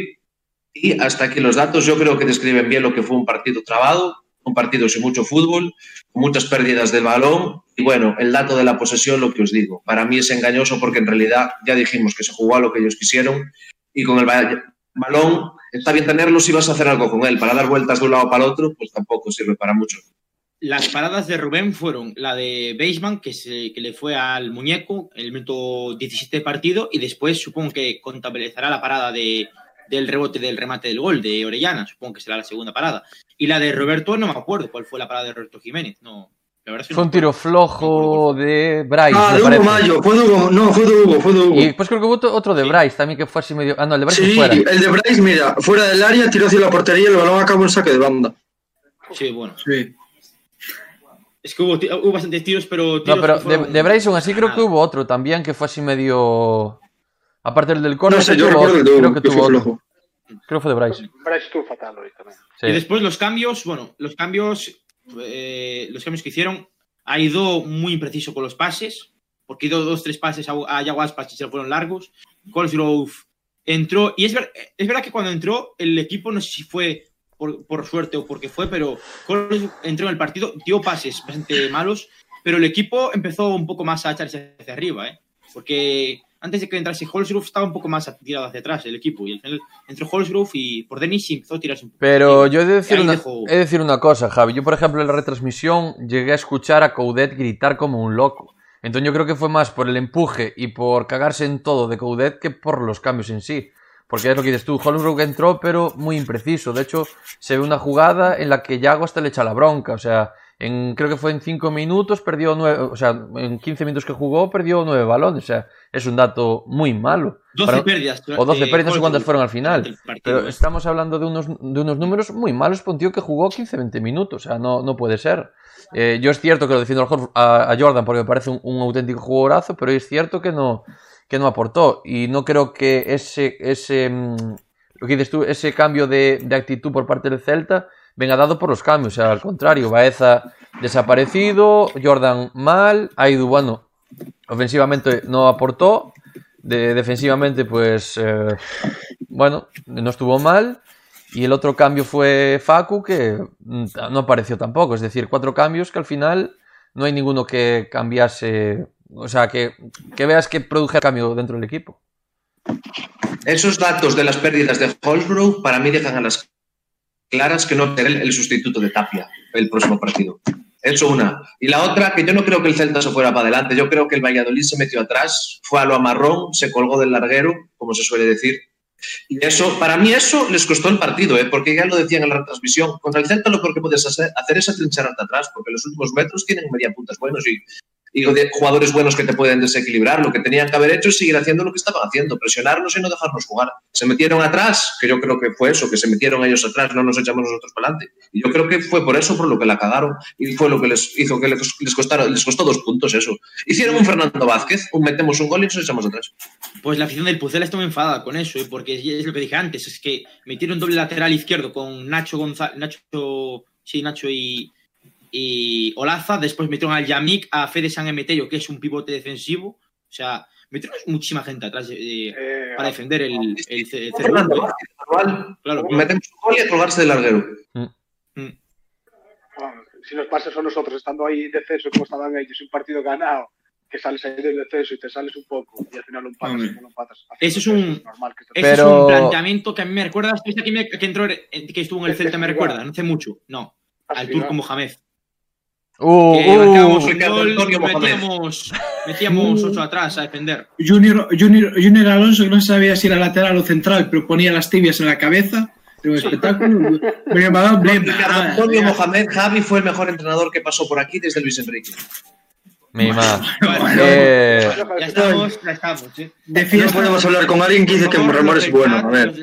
Y hasta aquí los datos. Yo creo que describen bien lo que fue un partido trabado, un partido sin mucho fútbol, con muchas pérdidas del balón. Y bueno, el dato de la posesión, lo que os digo, para mí es engañoso porque en realidad ya dijimos que se jugó a lo que ellos quisieron y con el ba- balón está bien tenerlo si vas a hacer algo con él. Para dar vueltas de un lado para el otro, pues tampoco sirve para mucho. Las paradas de Rubén fueron la de Baseman, que, que le fue al muñeco en el minuto 17 de partido, y después supongo que contabilizará la parada de, del rebote del remate del gol de Orellana, supongo que será la segunda parada. Y la de Roberto, no me acuerdo cuál fue la parada de Roberto Jiménez. No, la verdad es que Fue no un tiro flojo de Bryce, Ah, de Hugo parece. Mayo, fue de Hugo, no, fue de Hugo, fue de Hugo. Y después creo que hubo otro- otro de Bryce también que fue así medio. Ah, no, el de Bryce Sí, fuera. el de Bryce, mira, fuera del área, tiró hacia la portería y el balón acabó en saque de banda. Sí, bueno. Sí. Es que hubo, hubo bastantes tiros, pero. No, pero de, de Bryce aún así creo que hubo otro también que fue así medio. Aparte del del córner, No sé, yo tuvo recuerdo el de creo que que tuvo fue otro. flojo. Creo que fue de Bryce. Bryce estuvo fatal hoy también. Sí. Y después los cambios, bueno, los cambios, eh, los cambios que hicieron, ha ido muy impreciso con los pases, porque dio dos, tres pases a, a Yago Aspas y se fueron largos. Colesgrove entró, y es, ver- es verdad que cuando entró el equipo, no sé si fue por, por suerte o porque fue, pero Colesgrove entró en el partido, dio pases bastante malos, pero el equipo empezó un poco más a echarse hacia arriba, ¿eh? porque antes de que entrase Holsgrove estaba un poco más tirado hacia atrás el equipo, y al final entró Holsgrove y por Denis y empezó a tirarse un poco. Pero yo he de, decir una, dejó- he de decir una cosa, Javi. Yo, por ejemplo, en la retransmisión llegué a escuchar a Coudet gritar como un loco. Entonces yo creo que fue más por el empuje y por cagarse en todo de Coudet que por los cambios en sí. Porque es lo que dices tú, Holmesbrook entró pero muy impreciso. De hecho, se ve una jugada en la que Yago hasta le echa la bronca. O sea, en, creo que fue en 5 minutos, perdió 9, o sea, en 15 minutos que jugó, perdió 9 balones. O sea, es un dato muy malo. 12 pérdidas. O 12 pérdidas, no sé cuántas fueron al final. Pero estamos hablando de unos, de unos números muy malos para un tío que jugó 15-20 minutos. O sea, no, no puede ser. Eh, yo es cierto que lo defiendo a, a Jordan porque me parece un, un, auténtico jugadorazo, pero es cierto que no, que no aportó. Y no creo que ese, ese, mm, lo que dices tú, ese cambio de, de actitud por parte del Celta venga dado por los cambios. O sea, al contrario, Baeza desaparecido, Jordan mal, Aidu, bueno, ofensivamente no aportó, de, defensivamente, pues, eh, bueno, no estuvo mal. Y el otro cambio fue Facu, que no apareció tampoco. Es decir, cuatro cambios que al final no hay ninguno que cambiase, o sea, que, que veas que produjera cambio dentro del equipo. Esos datos de las pérdidas de Holzbrook para mí dejan a las claras que no será el, sustituto de Tapia el próximo partido. Eso una. Y la otra, que yo no creo que el Celta se fuera para adelante. Yo creo que el Valladolid se metió atrás, fue a lo amarrón, se colgó del larguero, como se suele decir. Y eso, para mí eso les costó el partido, ¿eh? porque ya lo decían en la retransmisión. Contra el Celta lo que puedes hacer, hacer es atrincharte atrás, porque los últimos metros tienen media puntas buenos y y jugadores buenos que te pueden desequilibrar. Lo que tenían que haber hecho es seguir haciendo lo que estaban haciendo, presionarnos y no dejarnos jugar. Se metieron atrás, que yo creo que fue eso, que se metieron ellos atrás, no nos echamos nosotros para adelante. Y yo creo que fue por eso, por lo que la cagaron y fue lo que les hizo que les, costaron, les costó dos puntos eso. Hicieron un Fernando Vázquez, un metemos un gol y nos echamos atrás. Pues la afición del Pucela está muy enfadada con eso, ¿eh? porque es lo que dije antes, es que metieron doble lateral izquierdo con Nacho González, Nacho, sí, Nacho y y Olaza, después metieron al Yamik, a Fede San Emeterio, que es un pivote defensivo. O sea, metieron muchísima gente atrás eh, eh, para defender el, el, el, Claro, metemos un gol y a colgarse del larguero. Mm. Mm. si nos pasa eso nosotros, estando ahí defenso como estaban ellos, un partido ganado, que sales ahí del descenso y te sales un poco y al final lo empatas, no lo empatas. Eso es un, normal que eso es un planteamiento que a mí me recuerda, ¿viste que, que, entró, que estuvo en el Celta me recuerda? No hace mucho, no, al turco Mohamed. Uh, uh, metíamos, metíamos ocho atrás a defender. Junior, Junior, Junior Alonso, que no sabía si era lateral o central, pero ponía las tibias en la cabeza. Pero espectáculo. Antonio Mohamed Javi fue el mejor entrenador que pasó por aquí desde Luis Enrique. Mi madre. Eh, ya estamos, ya estamos. ¿eh? De fiesta podemos hablar con alguien que dice que Remor es bueno. A ver.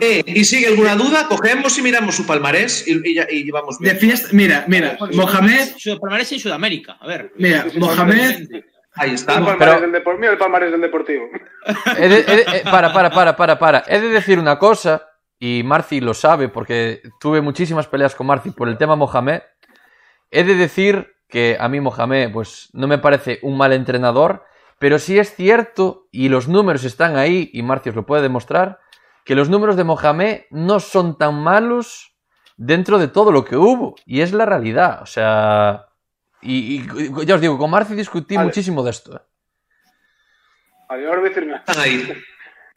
Eh, y sigue alguna duda, cogemos y miramos su palmarés y, y, y llevamos. De fiesta, mira, mira, Mohamed. Su palmarés en Sudamérica. A ver. Mira, Mohamed. Ahí está. El palmarés, del, Depor el palmarés del Deportivo. He de, he de, para, para, para, para, para. He de decir una cosa, y Marci lo sabe, porque tuve muchísimas peleas con Marci por el tema Mohamed. He de decir que a mí Mohamed pues no me parece un mal entrenador, pero sí es cierto, y los números están ahí, y Marcio os lo puede demostrar, que los números de Mohamed no son tan malos dentro de todo lo que hubo, y es la realidad, o sea, y, y ya os digo, con Marcio discutí vale. muchísimo de esto. ¿eh? Vale, ahora voy a decir una.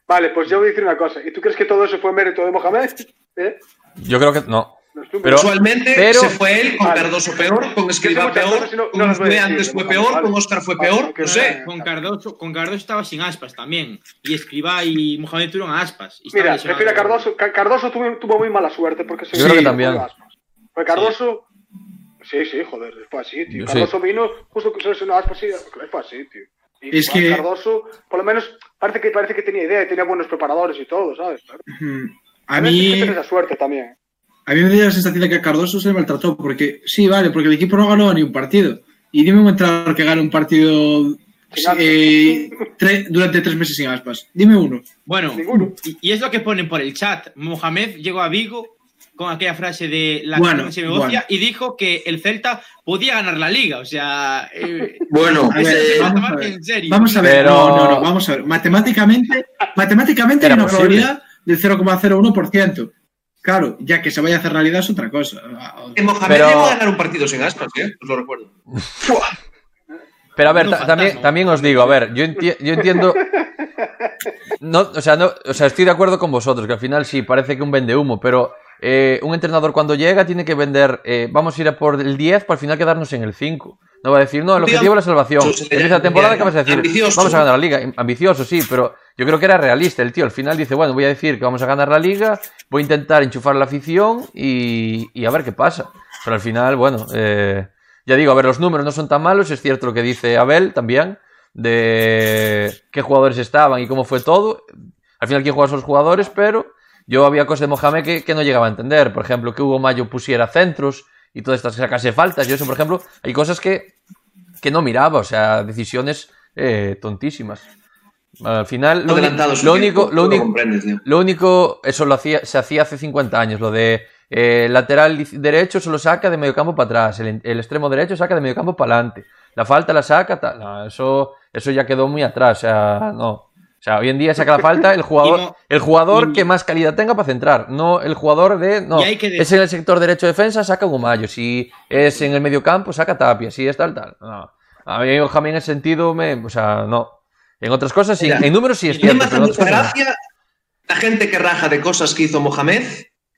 Vale, pues yo voy a decir una cosa. ¿Y tú crees que todo eso fue mérito de Mohamed? ¿Eh? Yo creo que no. Pero, Usualmente pero, se fue él, con vale. Cardoso peor, con Escriba peor, no, con no antes fue peor, vale. con Oscar fue vale, peor, no sé. Con Cardoso, con Cardoso estaba sin aspas también. Y Escriba y Mohamed tuvieron aspas. Y Mira, a Cardoso. Cardoso tuvo, tuvo, muy mala suerte porque se Yo creo que también. Fue Cardoso. Sí. sí, sí, joder, fue así, tío. Cardoso sí. vino justo que se lesionó aspas, sí, fue así, tío. Y es que Cardoso, por lo menos, parece que, parece que tenía idea, tenía buenos preparadores y todo, ¿sabes? A mí. Tienes esa suerte también. A mí me dio la sensación de que a Cardoso se le maltrató, porque sí, vale, porque el equipo no ganó ni un partido. Y dime un entrenador que gane un partido eh, tre durante tres meses sin aspas. Dime uno. Bueno, y, y, es lo que ponen por el chat. Mohamed llegó a Vigo con aquella frase de la bueno, que se negocia bueno. y dijo que el Celta podía ganar la liga. O sea, eh, bueno, a ver, vamos, a ver. vamos a ver. Pero... No, no, no, vamos a ver. Matemáticamente, matemáticamente hay una probabilidad del 0,01%. Claro, ya que se vaya a hacer realidad es otra cosa. Que Mohamed pero... llegó a ganar un partido sin aspas, ¿eh? Os lo recuerdo. Pero a ver, no, también, también os digo, a ver, yo, enti yo entiendo. No, o, sea, no, o sea, estoy de acuerdo con vosotros, que al final sí, parece que un vende humo, pero eh, un entrenador cuando llega tiene que vender, eh, vamos a ir a por el 10 para al final quedarnos en el 5. No va a decir, no, el objetivo es la salvación. Empieza la temporada que vas a decir, vamos a ganar la liga. Ambicioso, sí, pero yo creo que era realista. El tío al final dice, bueno, voy a decir que vamos a ganar la liga, voy a intentar enchufar la afición y, y a ver qué pasa. Pero al final, bueno, eh, ya digo, a ver, los números no son tan malos, es cierto lo que dice Abel también, de qué jugadores estaban y cómo fue todo. Al final, quién juega son los jugadores, pero yo había cosas de Mohamed que, que no llegaba a entender. Por ejemplo, que Hugo Mayo pusiera centros y todas estas sacase faltas. Yo eso, por ejemplo, hay cosas que, que no miraba, o sea, decisiones eh, tontísimas. Al final, lo, lo único, lo único, lo único, eso lo hacía, se hacía hace 50 años, lo de eh, lateral derecho solo saca de medio campo para atrás, el, el, extremo derecho saca de medio campo para adelante, la falta la saca, tal. No, eso, eso ya quedó muy atrás, o sea, no. O sea, hoy en día saca la falta el jugador, no, el jugador y, que más calidad tenga para centrar, no el jugador de. No, es en el sector derecho de defensa, saca Gumayo. Si es en el medio campo, saca Tapia. Si es tal, tal. No. A mí, Jamín, en ese sentido, me, o sea, no. En otras cosas, sí. En números sí es cierto. Me hace gracia la gente que raja de cosas que hizo Mohamed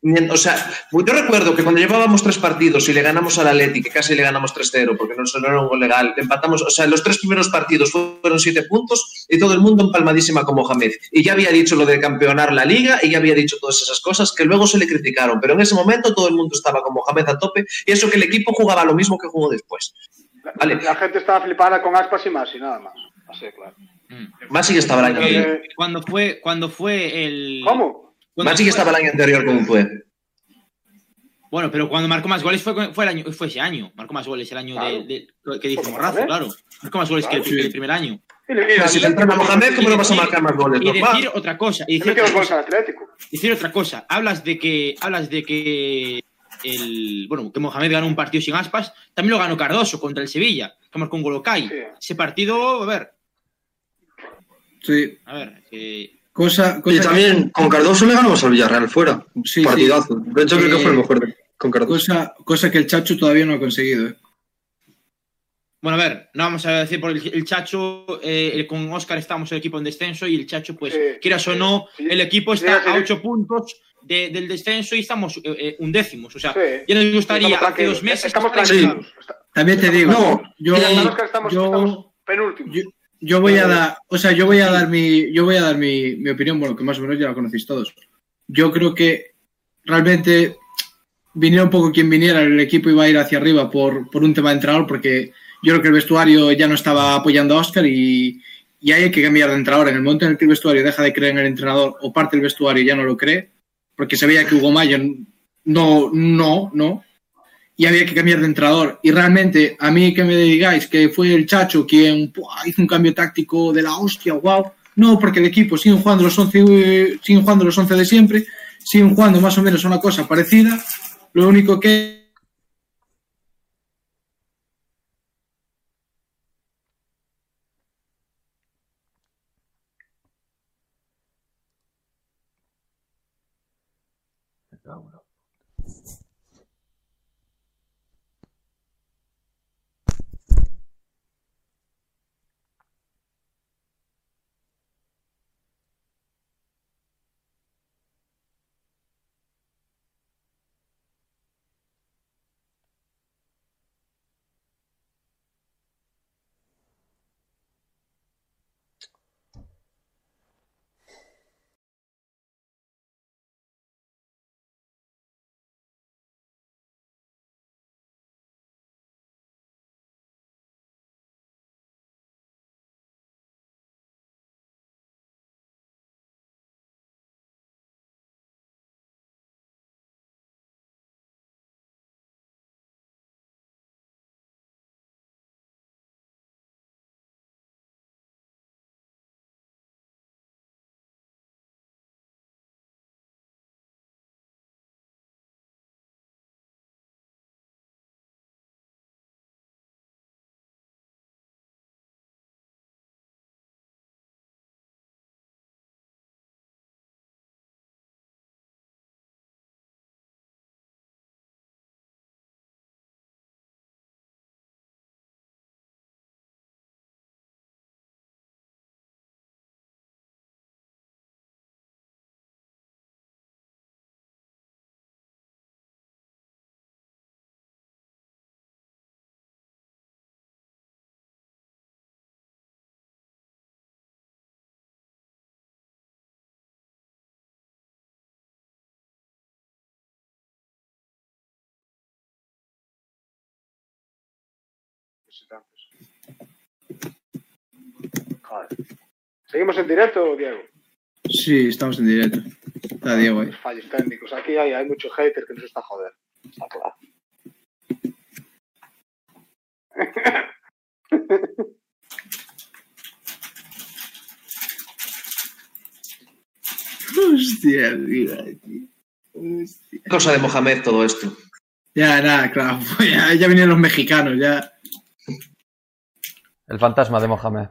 o sea, yo recuerdo que cuando llevábamos tres partidos y le ganamos al Atleti, que casi le ganamos 3-0 porque no, era un gol legal, empatamos, o sea, los tres primeros partidos fueron siete puntos y todo el mundo empalmadísima con Mohamed. Y ya había dicho lo de campeonar la liga y ya había dicho todas esas cosas que luego se le criticaron, pero en ese momento todo el mundo estaba con Mohamed a tope y eso que el equipo jugaba lo mismo que jugó después. Vale. La gente estaba flipada con Aspas y Masi, nada más. Así, claro. Mm. Masi que estaba año anterior. Cuando fue, cuando fue el. ¿Cómo? Maxi que estaba el año anterior, ¿cómo fue? Bueno, pero cuando marcó más goles fue, fue, el año, fue ese año. Marcó más goles el año claro. de, de, que dice Morrazo, claro. Marcó más goles claro, que, el, sí. el, primer año. Pero si te entra Mohamed, ¿cómo no vas a marcar más goles? Y decir otra cosa. Y decir, otra cosa, Atlético. decir otra cosa. Hablas de que. Hablas de que. El, bueno, que Mohamed ganó un partido sin aspas, también lo ganó Cardoso contra el Sevilla, que marcó un Golocay. Sí. Ese partido, a ver. Sí. A ver, que Cosa, cosa y también que... con Cardoso le ganamos al Villarreal fuera. Sí, Partidazo. Sí. De hecho, eh, creo que fue el mejor de, con Cardoso. Cosa, cosa, que el Chacho todavía no ha conseguido. ¿eh? Bueno, a ver, no vamos a decir por el, el Chacho, eh, con Oscar estamos el equipo en descenso y el Chacho, pues, quieras o no, el equipo está a ocho puntos de, del descenso y estamos eh, undécimos. O sea, ya nos gustaría hace dos meses. Estamos tranquilos. También te digo, no, yo, estamos, yo, estamos penúltimos. Yo, yo voy a dar, o sea, yo voy a dar mi, yo voy a dar mi, mi, opinión, bueno, que más o menos ya la conocéis todos. Yo creo que realmente viniera un poco quien viniera, el equipo iba a ir hacia arriba por, por un tema de entrenador, porque yo creo que el vestuario ya no estaba apoyando a Oscar y, y hay que cambiar de entrenador. En el momento en el que el vestuario deja de creer en el entrenador o parte del vestuario ya no lo cree, porque se veía que Hugo Mayo no, no, no, y había que cambiar de entrenador. Y realmente, a mí que me digáis que fue el Chacho quien hizo un cambio táctico de la hostia, wow. No, porque el equipo siguen jugando los 11, siguen jugando los 11 de siempre, siguen jugando más o menos una cosa parecida. Lo único que visitantes. Joder. ¿Seguimos en directo, Diego? Sí, estamos en directo. Está Diego ahí. Fallos técnicos. Aquí hay, hay mucho hater que nos está joder. Está claro. Hostia, mira, tío. Hostia. Cosa de Mohamed todo esto. Ya, nada, claro. Ya, ya vienen los mexicanos, ya. El fantasma de Mohamed.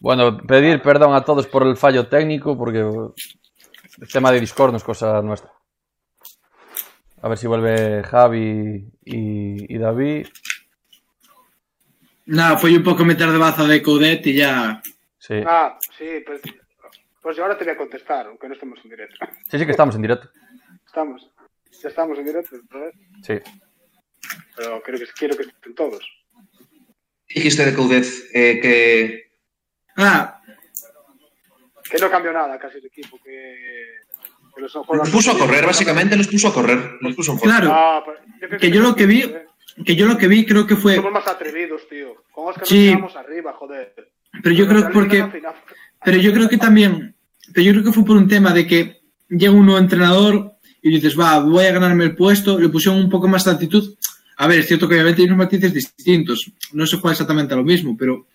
Bueno, pedir perdón a todos por el fallo técnico, porque el tema de Discord no es cosa nuestra. A ver si vuelve Javi y, y David. Nada, fue un poco meter de baza de Coudet y ya. Sí. Ah, sí, pues, pues yo ahora te voy a contestar, aunque no estemos en directo. sí, sí que estamos en directo. Estamos. Ya estamos en directo, ¿verdad? Sí. Pero creo que, quiero que estén todos. Dijiste de Coudet eh, que Ah, Que no cambió nada casi el equipo, que... que los puso a correr, básicamente los puso a correr. Los puso juego. claro. Ah, yo Que yo lo que vi- eh, Que yo lo que vi creo que fue. Somos más atrevidos, tío. Con Oscar Sí. nos quedamos arriba, joder. Pero yo creo que porque. Pero yo creo que también. Pero yo creo que fue por un tema de que llega un nuevo entrenador y dices, va, voy a ganarme el puesto. Le pusieron un poco más de actitud. A ver, es cierto que obviamente hay unos matices distintos. No se juega exactamente a lo mismo, pero.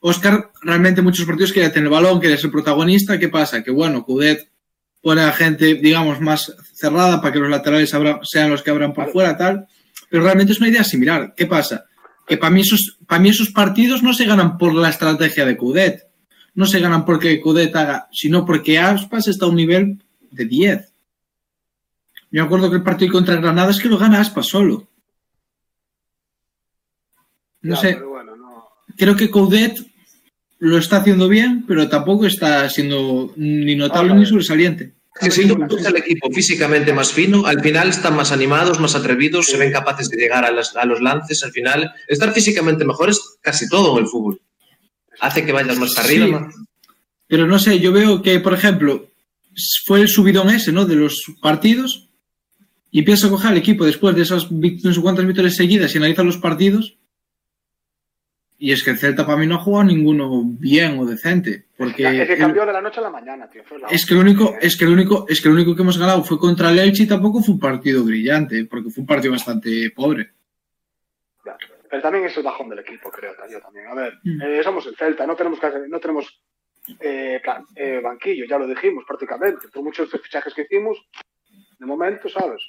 Oscar realmente en muchos partidos quería tener el balón, quería ser protagonista. ¿Qué pasa? Que bueno, Cudet pone a gente, digamos, más cerrada para que los laterales abra- sean los que abran por fuera, tal. Pero realmente es una idea similar. ¿Qué pasa? Que para mí esos, para mí esos partidos no se ganan por la estrategia de Cudet. No se ganan porque Cudet haga, sino porque Aspas está a un nivel de 10. Yo me acuerdo que el partido contra Granada es que lo gana Aspas solo. No Ya, sé, Pero bueno, no. creo que Coudet lo está haciendo bien, pero tampoco está siendo ni notable ni sobresaliente. Que si puso el equipo físicamente más fino, al final están más animados, más atrevidos, se ven capaces de llegar a, las- a los lances. Al final, estar físicamente mejor es casi todo en el fútbol. Hace que vayas más para arriba. Sí. más- Pero no sé, yo veo que, por ejemplo, fue el subidón ese, ¿no? De los partidos. Y empieza a coger al equipo después de esas no sé cuántas victorias seguidas y analiza los partidos. Y es que el Celta para mí no ha jugado ninguno bien o decente. Porque es que cambió de la noche a la mañana, tío. Fue la es que el único, es que el único, es que el único que hemos ganado fue contra el Elche y tampoco fue un partido brillante, porque fue un partido bastante pobre. Ya. Pero también es el bajón del equipo, creo, yo también. A ver, Mm. eh, somos el Celta, no tenemos que no tenemos eh, plan, eh, banquillo, ya lo dijimos prácticamente. Por muchos fichajes que hicimos, de momento, ¿sabes?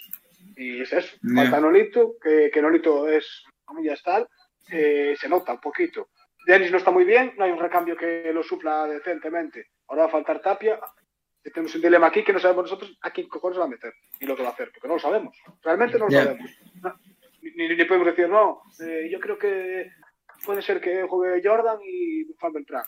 Y es eso. Falta Nolito, que, que Nolito es, comillas, tal, eh, se nota un poquito. Denis no está muy bien, no hay un recambio que lo supla decentemente. Ahora va a faltar Tapia. Tenemos un dilema aquí que no sabemos nosotros a quién cojones va a meter y lo que va a hacer, porque no lo sabemos. Realmente no lo sabemos. No, ni, ni- podemos decir, no, eh, yo creo que puede ser que juegue Jordan y Juan Beltrán.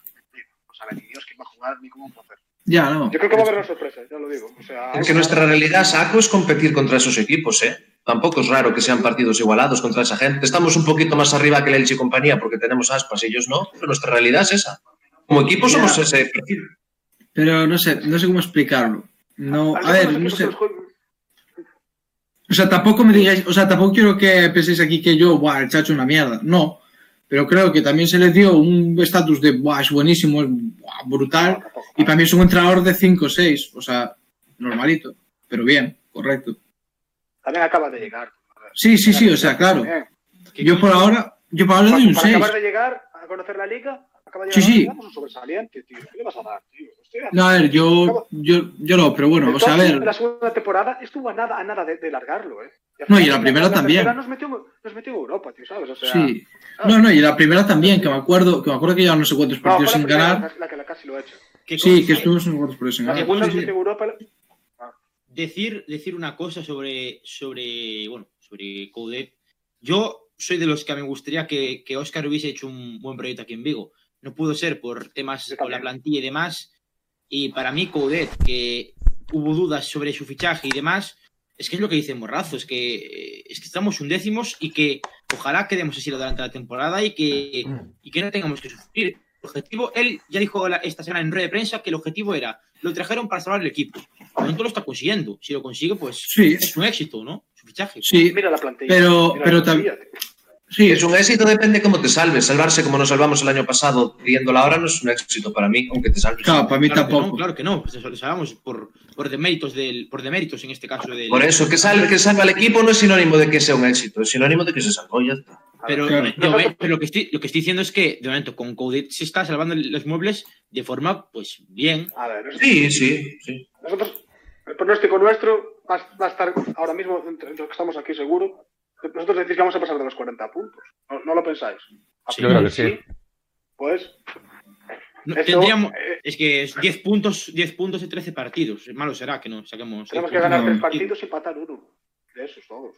No sabe ni Dios quién va a jugar ni cómo va a hacer. Ya, no. Yo creo que va a haber una sorpresa, ya lo digo. O sea, Es que nuestra realidad, Saco, es competir contra esos equipos, ¿eh? Tampoco es raro que sean partidos igualados contra esa gente. Estamos un poquito más arriba que el Elche y compañía porque tenemos aspas y ellos no, pero nuestra realidad es esa. Como equipo somos ese perfil. Pero no sé, no sé cómo explicarlo. No, a ver, no sé. O sea, tampoco me digáis, o sea, tampoco quiero que penséis aquí que yo, buah, el chacho es una mierda. No. Pero creo que también se le dio un estatus de, buah, es buenísimo, es buah, brutal. Y para mí es un entrenador de 5 o 6. O sea, normalito. Pero bien, correcto. También acaba de llegar. A. Sí, sí, sí, o sea, claro. Yo por ahora, yo por ahora doy un Para 6. acabar de llegar a conocer la liga, acaba de Sí, llegar sí. digamos, un sobresaliente, tío. ¿Qué le vas a dar, tío? Hostia. No, a ver, yo, yo, yo no, pero bueno, o sea, a Entonces, ver. La segunda temporada estuvo a nada, a nada de, de largarlo, ¿eh? al No, y la primera también. tercera Nos metió, nos metió en Europa, tío, ¿sabes? O sea, Sí. No, no, y la primera también, que me acuerdo, que me acuerdo que llevan no sé cuántos partidos sin la primera ganar. La que la casi lo ha hecho. ¿Qué Sí, que estuvimos unos cuantos partidos sin ganar. en decir, decir una cosa sobre, sobre, bueno, sobre Coudet. Yo soy de los que me gustaría que, que Oscar hubiese hecho un buen proyecto aquí en Vigo. No pudo ser por temas con la plantilla y demás. Y para mí, Coudet, que hubo dudas sobre su fichaje y demás, es que es lo que dice Morrazo, es que, eh, es que estamos undécimos y que ojalá quedemos así durante la temporada y que, y que no tengamos que sufrir. El objetivo, él ya dijo la- esta semana en rueda de prensa que el objetivo era, lo trajeron para salvar el equipo. De momento lo está consiguiendo. Si lo consigue, pues Sí. es un éxito, ¿no? su fichaje. Sí, mira la plantilla. Pero, pero también. Sí, es un éxito, depende cómo te salves. Salvarse como nos salvamos el año pasado la hora no es un éxito para mí, aunque te salves. Claro, para mí tampoco. claro que no, pues salvamos por, por deméritos del, por deméritos en este caso. Del, por eso, que salve, que salva al equipo no es sinónimo de que sea un éxito, es sinónimo de que se salvó ya está. Pero, pero lo, que estoy, lo que estoy diciendo es que, de momento, con Coudet se está salvando los muebles de forma, pues, bien. A ver, sí, sí, sí. Nosotros, el pronóstico nuestro va, va, a estar ahora mismo, entre los que estamos aquí seguro, vosotros decís que vamos a pasar de los 40 puntos. ¿No, lo pensáis? Sí, yo creo que sí. Pues. Eh, es que es 10 puntos, 10 puntos de 13 partidos. Malo será que no saquemos. Tenemos que ganar 3 partidos y patar uno. De esos todos.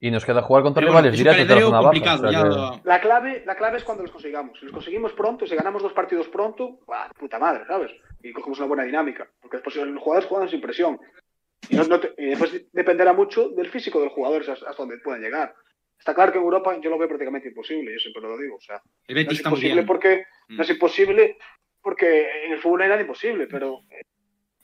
Y nos queda jugar contra rivales directos de la zona baja. la, clave, la clave es cuando los consigamos. Si los conseguimos pronto, si ganamos dos partidos pronto, puta madre, ¿sabes? Y cogemos una buena dinámica. Porque después los jugadores juegan sin presión. Y, después dependerá mucho del físico del jugador hasta donde puedan llegar. Está claro que en Europa yo lo veo prácticamente imposible, yo siempre lo digo. O sea, no es imposible porque mm. no es imposible porque en el fútbol no hay nada imposible, pero eh,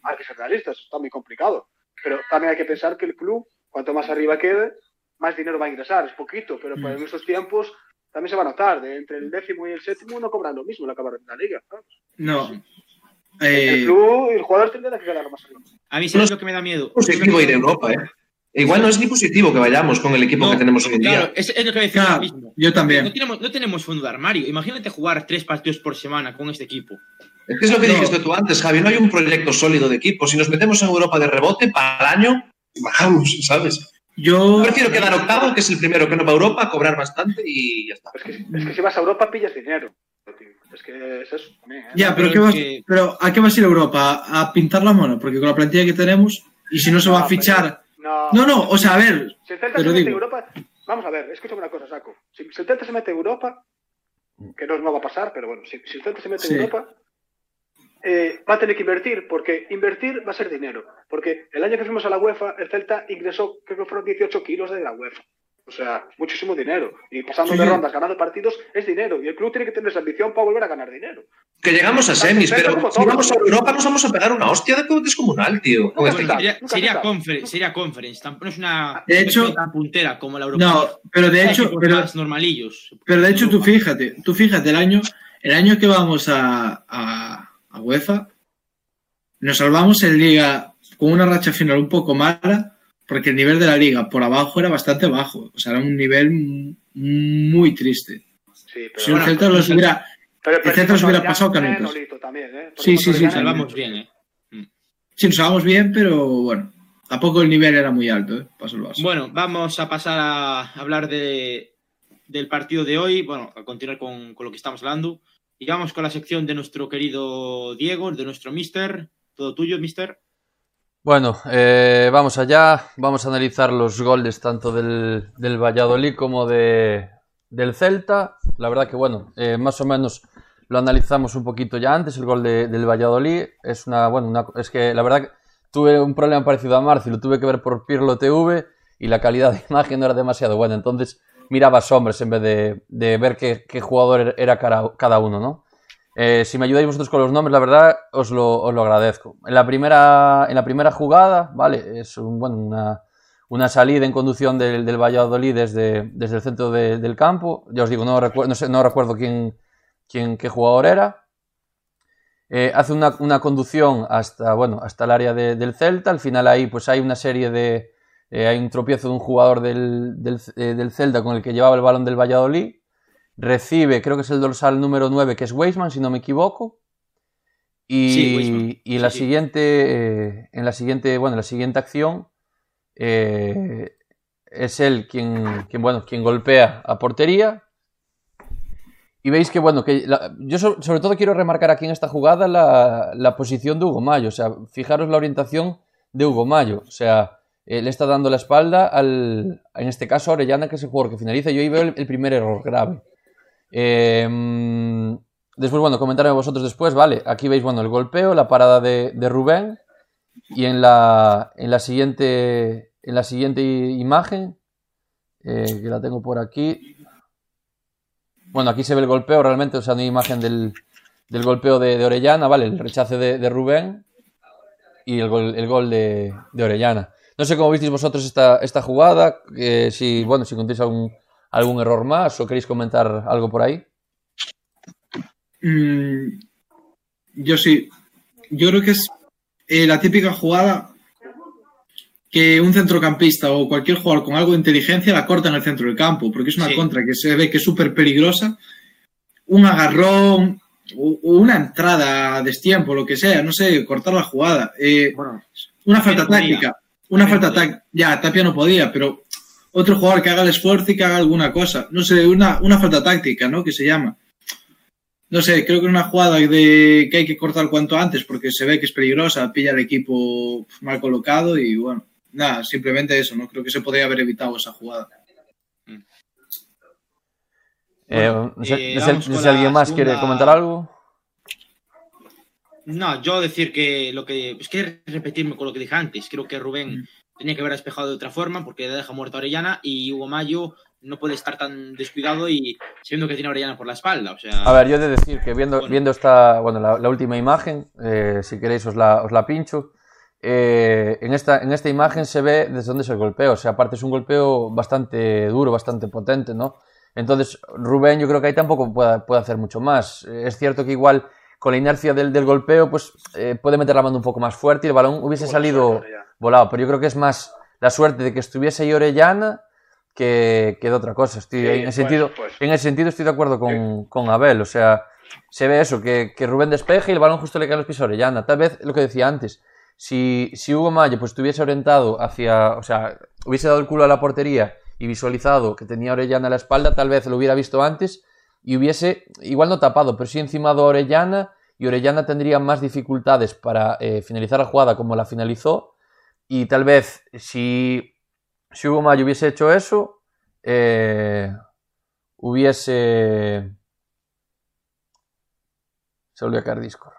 hay que ser realistas, está muy complicado. Pero también hay que pensar que el club, cuanto más arriba quede, más dinero va a ingresar. Es poquito, pero pues en estos tiempos también se va a notar. De entre el décimo y el séptimo no cobran lo mismo en acabar la liga. No. El eh, club y el jugador tendrá que ganar más arriba. A mí sí es lo que me da miedo. Positivo ir a Europa, ¿eh? Igual no es ni positivo que vayamos con el equipo que tenemos hoy en claro, día. Es, es lo que decía claro, mismo. Yo también. No tenemos, no tenemos fondo de armario. Imagínate jugar tres partidos por semana con este equipo. Es que es lo que no. dijiste tú antes, Javi. No hay un proyecto sólido de equipo. Si nos metemos en Europa de rebote, para el año, bajamos, ¿sabes? Yo prefiero quedar octavo, que es el primero que no va a Europa, cobrar bastante y ya está. Es que, es que si vas a Europa pillas dinero. Es que es eso también. ¿eh? Ya, pero, ¿qué vas, que... pero ¿a qué vas a ir a Europa? ¿A pintar la mano? Porque con la plantilla que tenemos, y si no se va a fichar. No, no, no, o sea, a ver. Si el Celta se mete Europa. Vamos a ver, escúchame una cosa, Saco. Si, si el Celta se mete en Europa, que no, no va a pasar, pero bueno, si, si el Celta se mete sí. en Europa, eh, va a tener que invertir, porque invertir va a ser dinero. Porque el año que fuimos a la UEFA, el Celta ingresó, creo que fueron 18 kilos de la UEFA. O sea, muchísimo dinero. Y pasando sí, de rondas, ganando partidos, es dinero. Y el club tiene que tener esa ambición para volver a ganar dinero. Que llegamos a semis, pero si vamos a Europa nos vamos a pegar una hostia de descomunal, tío. No, este sería, sería, conference, sería conference, tampoco es una de hecho, puntera como la Europa. No, pero de hecho, pero, normalillos. Pero de hecho, tú fíjate, tú fíjate, el año, el año que vamos a, a, a UEFA, nos salvamos en Liga con una racha final un poco mala porque el nivel de la liga por abajo era bastante bajo. O sea, era un nivel muy triste. Sí, pero si el Celta los hubiera, pero, pero el Celta los hubiera pasado canutos. También, ¿eh? Sí, sí, sí. Nos salvamos bien, ¿eh? Sí, nos salvamos bien, pero bueno, tampoco el nivel era muy alto, ¿eh? Para salvarse. Bueno, vamos a pasar a hablar de, del partido de hoy, bueno, a continuar con, con lo que estamos hablando. Y vamos con la sección de nuestro querido Diego, de nuestro mister. Todo tuyo, mister. Bueno, eh, vamos allá. Vamos a analizar los goles tanto del, Valladolid como de, del Celta. La verdad que, bueno, eh, más o menos lo analizamos un poquito ya antes. El gol de, del Valladolid es una, bueno, una, es que la verdad tuve un problema parecido a Marci. Lo tuve que ver por Pirlo TV y la calidad de imagen no era demasiado buena. Entonces miraba sombras en vez de, ver qué, jugador era cada uno, ¿no? Eh, si me ayudáis vosotros con los nombres, la verdad, os lo, agradezco. En la, primera, en la primera jugada, ¿vale? Es bueno, una, una salida en conducción del, del Valladolid desde, desde el centro de, del campo. Ya os digo, no, recuerdo, no, sé, no recuerdo quién, quién, qué jugador era. Eh, hace una, una, conducción hasta, bueno, hasta el área de, del Celta. Al final ahí pues hay una serie de... Eh, hay un tropiezo de un jugador del, eh, del Celta con el que llevaba el balón del Valladolid recibe, creo que es el dorsal número 9, que es Weisman, si no me equivoco. Y, sí, y en, la sí, siguiente, eh, en la siguiente, bueno, en la siguiente acción eh, es él quien, quien, bueno, quien golpea a portería. Y veis que, bueno, que la, yo so, sobre todo quiero remarcar aquí en esta jugada la, la, posición de Hugo Mayo. O sea, fijaros la orientación de Hugo Mayo. O sea, eh, le está dando la espalda al, en este caso, a Orellana, que es el jugador que finaliza. Yo ahí veo el, el primer error grave. Eh, después, bueno, comentaré vosotros después, vale. Aquí veis, bueno, el golpeo, la parada de, Rubén. Y en la, en la siguiente, en la siguiente imagen, eh, que la tengo por aquí. Bueno, aquí se ve el golpeo realmente, o sea, una imagen del, del golpeo de, Orellana, ¿vale? El rechace de, Rubén y el gol, el gol de, Orellana. No sé cómo visteis vosotros esta, esta jugada, si, bueno, si contéis algún, algún error más o queréis comentar algo por ahí. Mm, yo sí. Yo creo que es eh, la típica jugada que un centrocampista o cualquier jugador con algo de inteligencia la corta en el centro del campo, porque es una contra que se ve que es súper peligrosa. Un agarrón, o una entrada a destiempo, lo que sea, no sé, cortar la jugada. Eh, una falta táctica. Una falta táctica. Ya, Tapia no podía, pero otro jugador que haga el esfuerzo y que haga alguna cosa. No sé, una, una falta táctica, ¿no? Que se llama. No sé, creo que es una jugada de que hay que cortar cuanto antes porque se ve que es peligrosa, pilla al equipo mal colocado y bueno, nada, simplemente eso, ¿no? Creo que se podría haber evitado esa jugada. Eh, no sé, eh, si alguien más quiere comentar algo. No, yo decir que lo que. Es que repetirme con lo que dije antes. Creo que Rubén mm. Tenía que haber despejado de otra forma porque deja muerto a Orellana y Hugo Mayo no puede estar tan descuidado y siendo que tiene a Orellana por la espalda. O sea, a ver, yo he de decir que viendo, viendo esta, bueno, la, última imagen, eh, si queréis os la, os la pincho. Eh, en, esta, en esta imagen se ve desde dónde es el golpeo. O sea, aparte es un golpeo bastante duro, bastante potente, ¿no? Entonces, Rubén, yo creo que ahí tampoco puede, puede hacer mucho más. Es cierto que igual con la inercia del, del golpeo, pues eh, puede meter la mano un poco más fuerte y el balón hubiese salido volado. Pero yo creo que es más la suerte de que estuviese ahí Orellana que, de otra cosa. Estoy, en, el sentido, en el sentido estoy de acuerdo con, Abel. O sea, se ve eso, que, Rubén despeje y el balón justo le cae a los pies a Orellana. Tal vez lo que decía antes, si, si Hugo Mayo pues estuviese orientado hacia, o sea, hubiese dado el culo a la portería y visualizado que tenía Orellana a la espalda, tal vez lo hubiera visto antes y hubiese, igual no tapado, pero sí encima de Orellana y Orellana tendría más dificultades para eh, finalizar la jugada como la finalizó y tal vez si si Hugo Mayo hubiese hecho eso, eh, hubiese... Se volvió a caer Discord.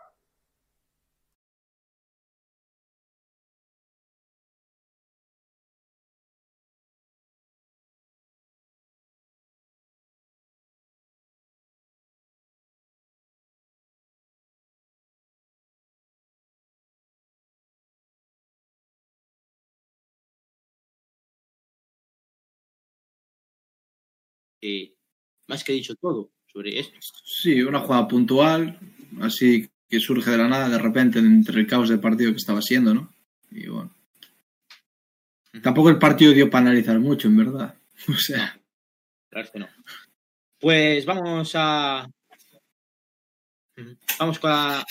Más que dicho todo sobre esto. Sí, una jugada puntual, así que surge de la nada de repente entre el caos del partido que estaba siendo, ¿no? Y bueno. Tampoco el partido dio para analizar mucho, en verdad. O sea. Claro que no. Pues vamos a. Vamos con la.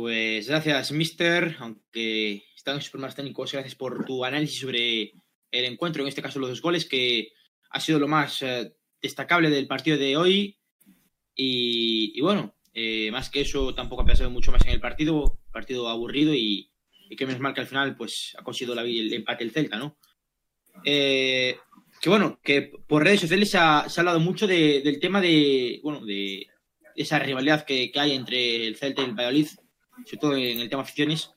Pues gracias, Mister. Aunque están en super más técnicos, gracias por tu análisis sobre el encuentro, en este caso los dos goles, que ha sido lo más eh, destacable del partido de hoy. Y, bueno, eh, más que eso, tampoco ha pasado mucho más en el partido. Partido aburrido y, que menos mal que al final pues, ha conseguido el empate el Celta, ¿no? Eh, que bueno, que por redes sociales se ha, hablado mucho del tema de, bueno, de esa rivalidad que, que hay entre el Celta y el Valladolid sobre todo en el tema aficiones,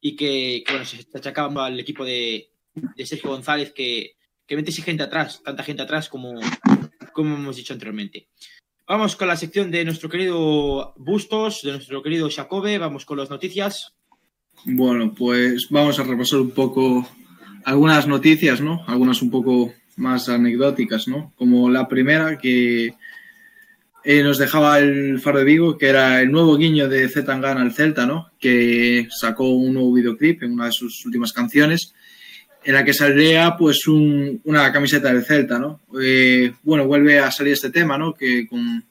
y que, bueno, se achacaba al equipo de, Sergio González que, que mete gente atrás, tanta gente atrás como, como hemos dicho anteriormente. Vamos con la sección de nuestro querido Bustos, de nuestro querido Jacobe, vamos con las noticias. Bueno, pues vamos a repasar un poco algunas noticias, ¿no? Algunas un poco más anecdóticas, ¿no? Como la primera que eh, nos dejaba el Faro de Vigo, que era el nuevo guiño de Zetangana al Celta, ¿no? Que sacó un nuevo videoclip en una de sus últimas canciones, en la que saldría pues una camiseta del Celta, ¿no? Eh, bueno, vuelve a salir este tema, ¿no? Que con,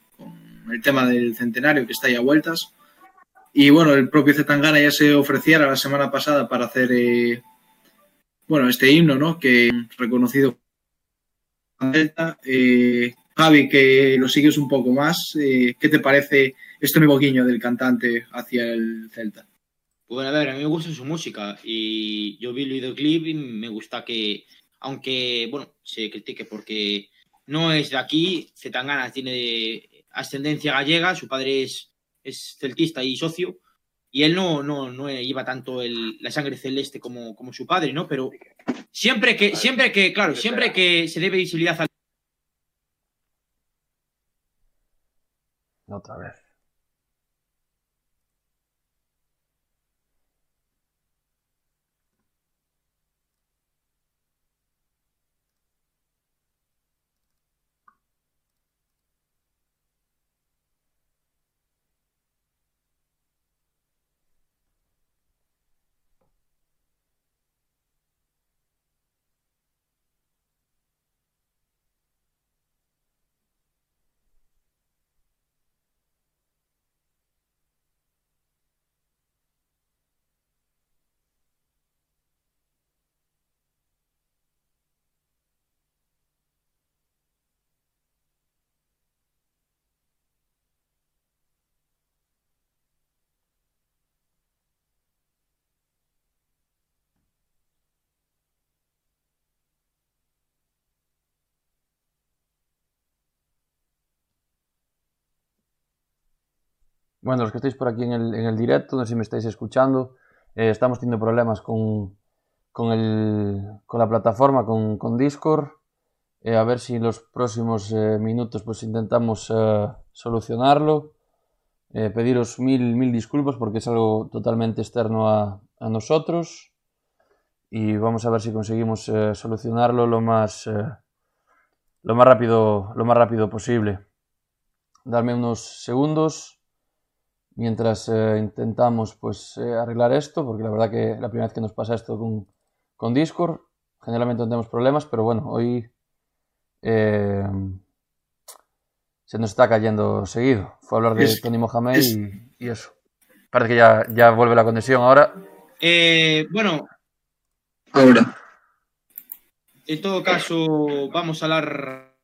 el tema del centenario que está ya a vueltas. Y bueno, el propio Zetangana ya se ofreciera la semana pasada para hacer, eh, bueno, este himno, ¿no? Que reconocido Celta. Javi, que lo sigues un poco más, eh, ¿qué te parece este nuevo guiño del cantante hacia el Celta. Bueno, a ver, a mí me gusta su música y yo vi el videoclip y me gusta que, aunque, bueno, se critique porque no es de aquí, Zetangana tiene ascendencia gallega, su padre es, es celtista y socio, y él no, no, no lleva tanto la sangre celeste como, como su padre, ¿no? Pero siempre que, siempre que, claro, siempre que se debe visibilidad al... Otra vez. Bueno, los que estáis por aquí en el, en el directo, no sé si me estáis escuchando, eh, estamos teniendo problemas con, con, el, con la plataforma, con, con Discord. Eh, a ver si en los próximos eh, minutos pues intentamos solucionarlo. pediros mil, mil disculpas porque es algo totalmente externo a, a nosotros. Y vamos a ver si conseguimos solucionarlo lo más, lo, más rápido, lo más rápido posible. Darme unos segundos mientras eh, intentamos pues eh, arreglar esto, porque la verdad que la primera vez que nos pasa esto con, con Discord, generalmente no tenemos problemas, pero bueno, hoy eh, se nos está cayendo seguido. Fue a hablar de Tony Mohamed y, eso. Parece que ya, ya vuelve la conexión ahora. bueno. Ahora. En todo caso, vamos a hablar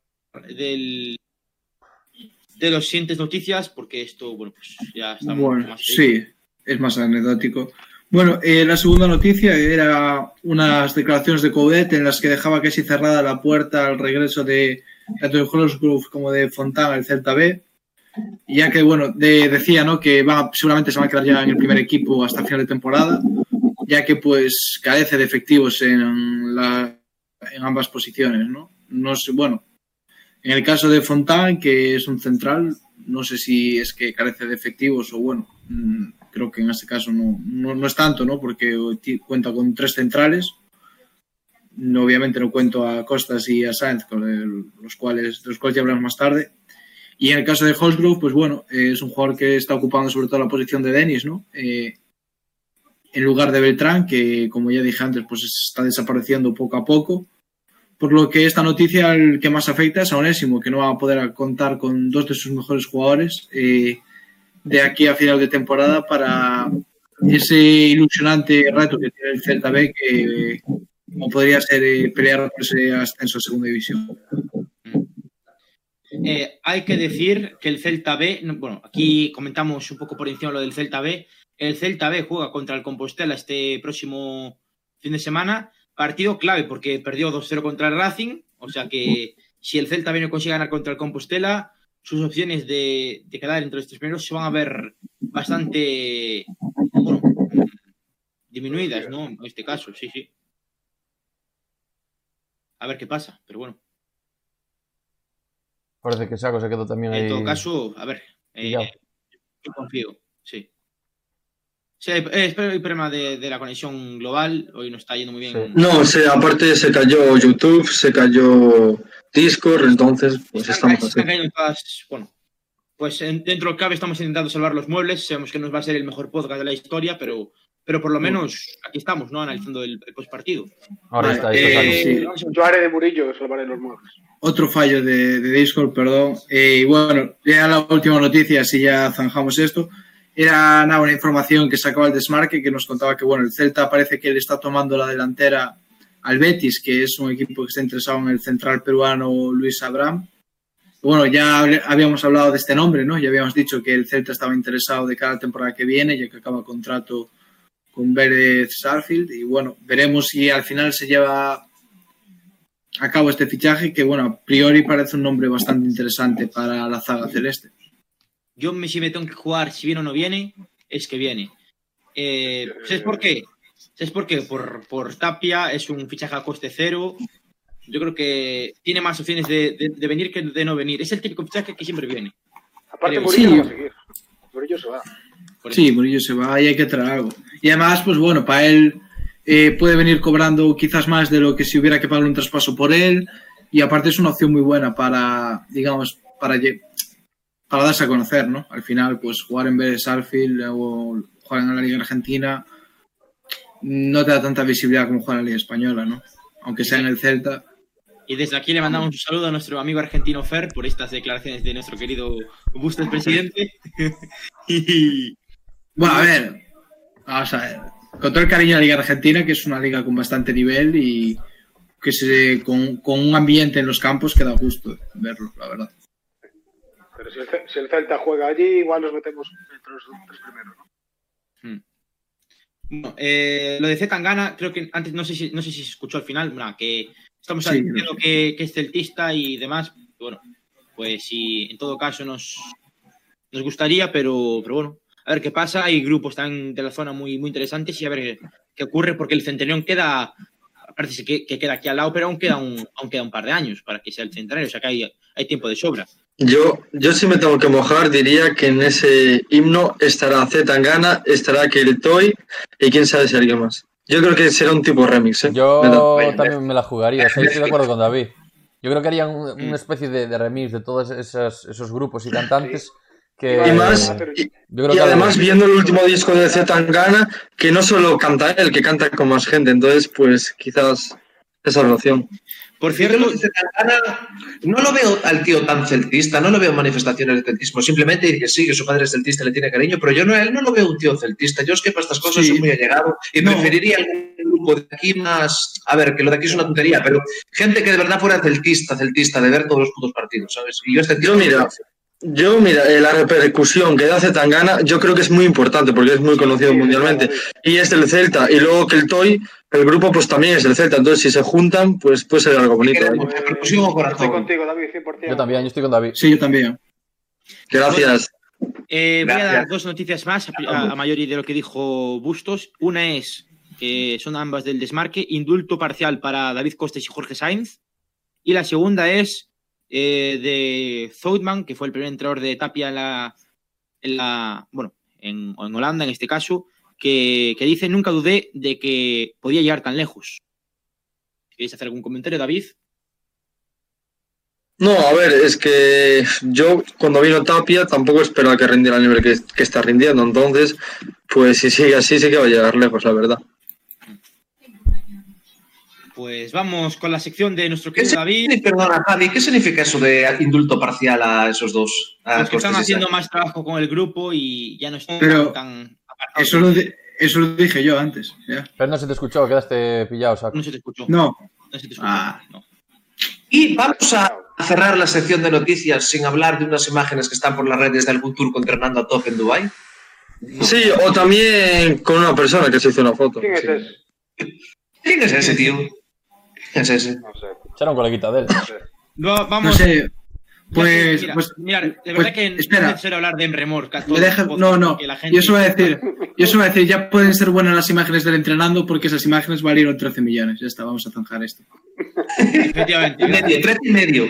del, de las siguientes noticias, porque esto, bueno, pues ya está bueno, más. Sí, es más anecdótico. Bueno, eh, la segunda noticia era unas declaraciones de Coudet en las que dejaba casi cerrada la puerta al regreso de tanto de Grove como de Fontana al Celta B. Ya que, bueno, decía ¿no? que va, seguramente se va a quedar ya en el primer equipo hasta final de temporada, ya que pues carece de efectivos en, la, en ambas posiciones. ¿no? No sé, bueno, en el caso de Fontán, que es un central, no sé si es que carece de efectivos o bueno, mm, creo que en este caso no, no, es tanto, ¿no? Porque cuenta con tres centrales. Obviamente no cuento a Costas y a Sainz, con los cuales, de los cuales ya hablamos más tarde. Y en el caso de Holsgrove, pues bueno, es un jugador que está ocupando sobre todo la posición de Denis, ¿no? Eh, en lugar de Beltrán, que como ya dije antes, pues está desapareciendo poco a poco. Por lo que esta noticia el que más afecta es a Onésimo, que no va a poder contar con dos de sus mejores jugadores eh, de aquí a final de temporada para ese ilusionante reto que tiene el Celta B, que como podría ser eh, pelear por ese ascenso a segunda división. Eh, hay que decir que el Celta B, bueno, aquí comentamos un poco por encima lo del Celta B. El Celta B juega contra el Compostela este próximo fin de semana partido clave porque perdió 2-0 contra el Racing, o sea que si el Celta viene consigue ganar contra el Compostela, sus opciones de, quedar entre los tres primeros se van a ver bastante disminuidas, ¿no? En este caso, sí, sí. A ver qué pasa, pero bueno. Parece que Saco se quedó también ahí. En todo caso, a ver, eh, yo confío, sí. Sí, espero el problema de, la conexión global. Hoy no está yendo muy bien. No, aparte se cayó YouTube, se cayó Discord, entonces pues estamos así. bueno, pues dentro del cabe estamos intentando salvar los muebles. Sabemos que nos va a ser el mejor podcast de la historia, pero, pero por lo menos aquí estamos, ¿no? Analizando el, postpartido. Ahora está. Eh, Yo haré de Murillo salvaré los muebles. Otro fallo de, Discord, perdón. Eh, y bueno, ya la última noticia, si ya zanjamos esto era nada, una información que sacaba el Desmarque que nos contaba que bueno, el Celta parece que le está tomando la delantera al Betis, que es un equipo que está interesado en el central peruano Luis Abraham. Bueno, ya habíamos hablado de este nombre, ¿no? Ya habíamos dicho que el Celta estaba interesado de cada temporada que viene, ya que acaba contrato con Vélez Sarfield. Y bueno, veremos si al final se lleva a cabo este fichaje, que bueno, a priori parece un nombre bastante interesante para la zaga celeste. Yo me, si me tengo que jugar si viene o no viene, es que viene. Eh, ¿Sabes por qué? ¿Sabes por qué? Por, por Tapia es un fichaje a coste cero. Yo creo que tiene más opciones de, venir que de no venir. Es el típico fichaje que siempre viene. Aparte, Murillo sí. va a seguir. Murillo se va. Sí, Murillo se va y hay que traer algo. Y además, pues bueno, para él eh, puede venir cobrando quizás más de lo que si hubiera que pagar un traspaso por él. Y aparte es una opción muy buena para, digamos, para, para darse a conocer, ¿no? Al final, pues jugar en vez de Sarfield o jugar en la Liga Argentina no te da tanta visibilidad como jugar en la Liga Española, ¿no? Aunque sea en el Celta. Y desde aquí le mandamos un saludo a nuestro amigo argentino Fer por estas declaraciones de nuestro querido Bustos presidente. y... Bueno, a ver, vamos a ver. Con todo el cariño a la Liga Argentina, que es una liga con bastante nivel y que se, con, un ambiente en los campos que da gusto verlo, la verdad. Pero si el, Celta juega allí, igual nos metemos entre los tres primeros, ¿no? Hmm. Bueno, eh, lo de Zetangana, creo que antes no sé si, no sé si se escuchó al final, que estamos diciendo que, es celtista y demás. Bueno, pues sí, en todo caso nos, nos gustaría, pero, pero bueno, a ver qué pasa. Hay grupos también de la zona muy, muy interesantes y a ver qué, ocurre, porque el Centurión queda, parece que, que, queda aquí al lado, pero aún queda, un, aún queda un par de años para que sea el centenario, o sea que hay, hay tiempo de sobra. Yo, yo si me tengo que mojar, diría que en ese himno estará Z Tangana, estará Toy y quién sabe si alguien más. Yo creo que será un tipo remix. ¿eh? Yo también me la jugaría, estoy de acuerdo con David. Yo creo que harían una especie de, remix de todos esos, esos grupos y cantantes. Que, y más, y, además viendo el último disco de Z Tangana, que no solo canta él, que canta con más gente, entonces pues quizás esa relación. Por cierto, no lo veo al tío tan celtista, no lo veo manifestaciones de celtismo. Simplemente que sí, que su padre es celtista, le tiene cariño, pero yo no, él no lo veo un tío celtista. Yo es que para estas cosas soy muy allegado y preferiría algún grupo de aquí más. A ver, que lo de aquí es una tontería, pero gente que de verdad fuera celtista, celtista, de ver todos los putos partidos, ¿sabes? Y yo este tío. mira, yo, mira, eh, la repercusión que da Tangana, yo creo que es muy importante porque es muy conocido mundialmente. Y es del Celta. Y luego que el Toy, el grupo, pues también es del Celta. Entonces, si se juntan, pues puede ser algo bonito. Estoy contigo, David, 100%. Yo también, yo estoy con David. Sí, yo también. Gracias. Eh, voy a dar dos noticias más a, a mayor de lo que dijo Bustos. Una es que son ambas del desmarque, indulto parcial para David Costes y Jorge Sainz. Y la segunda es eh, de Zoutman, que fue el primer entrenador de Tapia en la, en la bueno, en, Holanda en este caso, que, dice, nunca dudé de que podía llegar tan lejos. ¿Queréis hacer algún comentario, David? No, a ver, es que yo cuando vino Tapia tampoco esperaba que rindiera el nivel que, que está rindiendo, entonces, pues si sigue así, sí que va a llegar lejos, la verdad. Pues vamos con la sección de nuestro querido David. Perdona, Javi, ¿qué significa eso de indulto parcial a esos dos? A que están haciendo más trabajo con el grupo y ya no están tan Eso lo, eso lo dije yo antes. Pero no se te escuchó, quedaste pillado, saco. No se te escuchó. No. No se te escuchó. Ah. No. Y vamos a cerrar la sección de noticias sin hablar de unas imágenes que están por las redes de algún turco entrenando a Top en Dubai. Sí, o también con una persona que se hizo una foto. ¿Quién es ese? ¿Quién es ese tío? Es ese. No sé. Será un coleguita de él. No, vamos. No sé. Pues, mira, pues, mira, de pues, verdad que espera. no es necesario hablar de Emremor. no, no. Yo eso voy a decir. Yo eso voy a decir, ya pueden ser buenas las imágenes del entrenando porque esas imágenes valieron 13 millones. Ya está, vamos a zanjar esto. Efectivamente. medio, 13 y medio.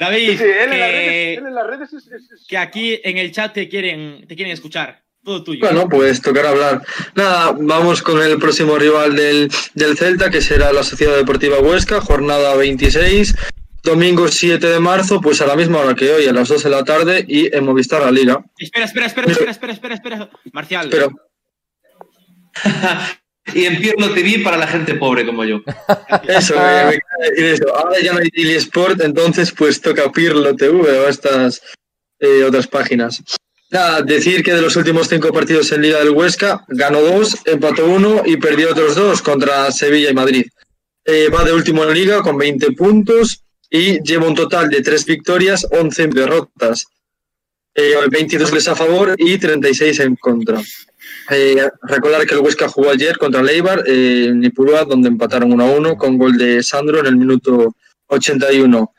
David, sí, él, que, en las redes, él en las redes es, es, es... que aquí en el chat te quieren, te quieren escuchar. Todo tuyo. Bueno, pues tocará hablar. Nada, vamos con el próximo rival del, del Celta, que será la Sociedad Deportiva Huesca, jornada 26, domingo 7 de marzo, pues a la misma hora que hoy, a las 12 de la tarde, y en Movistar la Liga. Espera, espera, espera, espera, espera, espera, espera. Marcial. Pero... y en Pirlo TV para la gente pobre como yo. Eso, me, me eso. Ahora ya no hay Sport, entonces pues toca Pirlo TV o estas eh, otras páginas. Nada, decir que de los últimos cinco partidos en Liga del Huesca, ganó dos, empató uno y perdió otros dos contra Sevilla y Madrid. Eh, va de último en Liga con 20 puntos y lleva un total de 3 victorias, 11 derrotas. 22 goles a favor y 36 en contra. Eh, recordar que el Huesca jugó ayer contra el Eibar eh, en Ipurúa, donde empataron 1 a 1 con gol de Sandro en el minuto 81.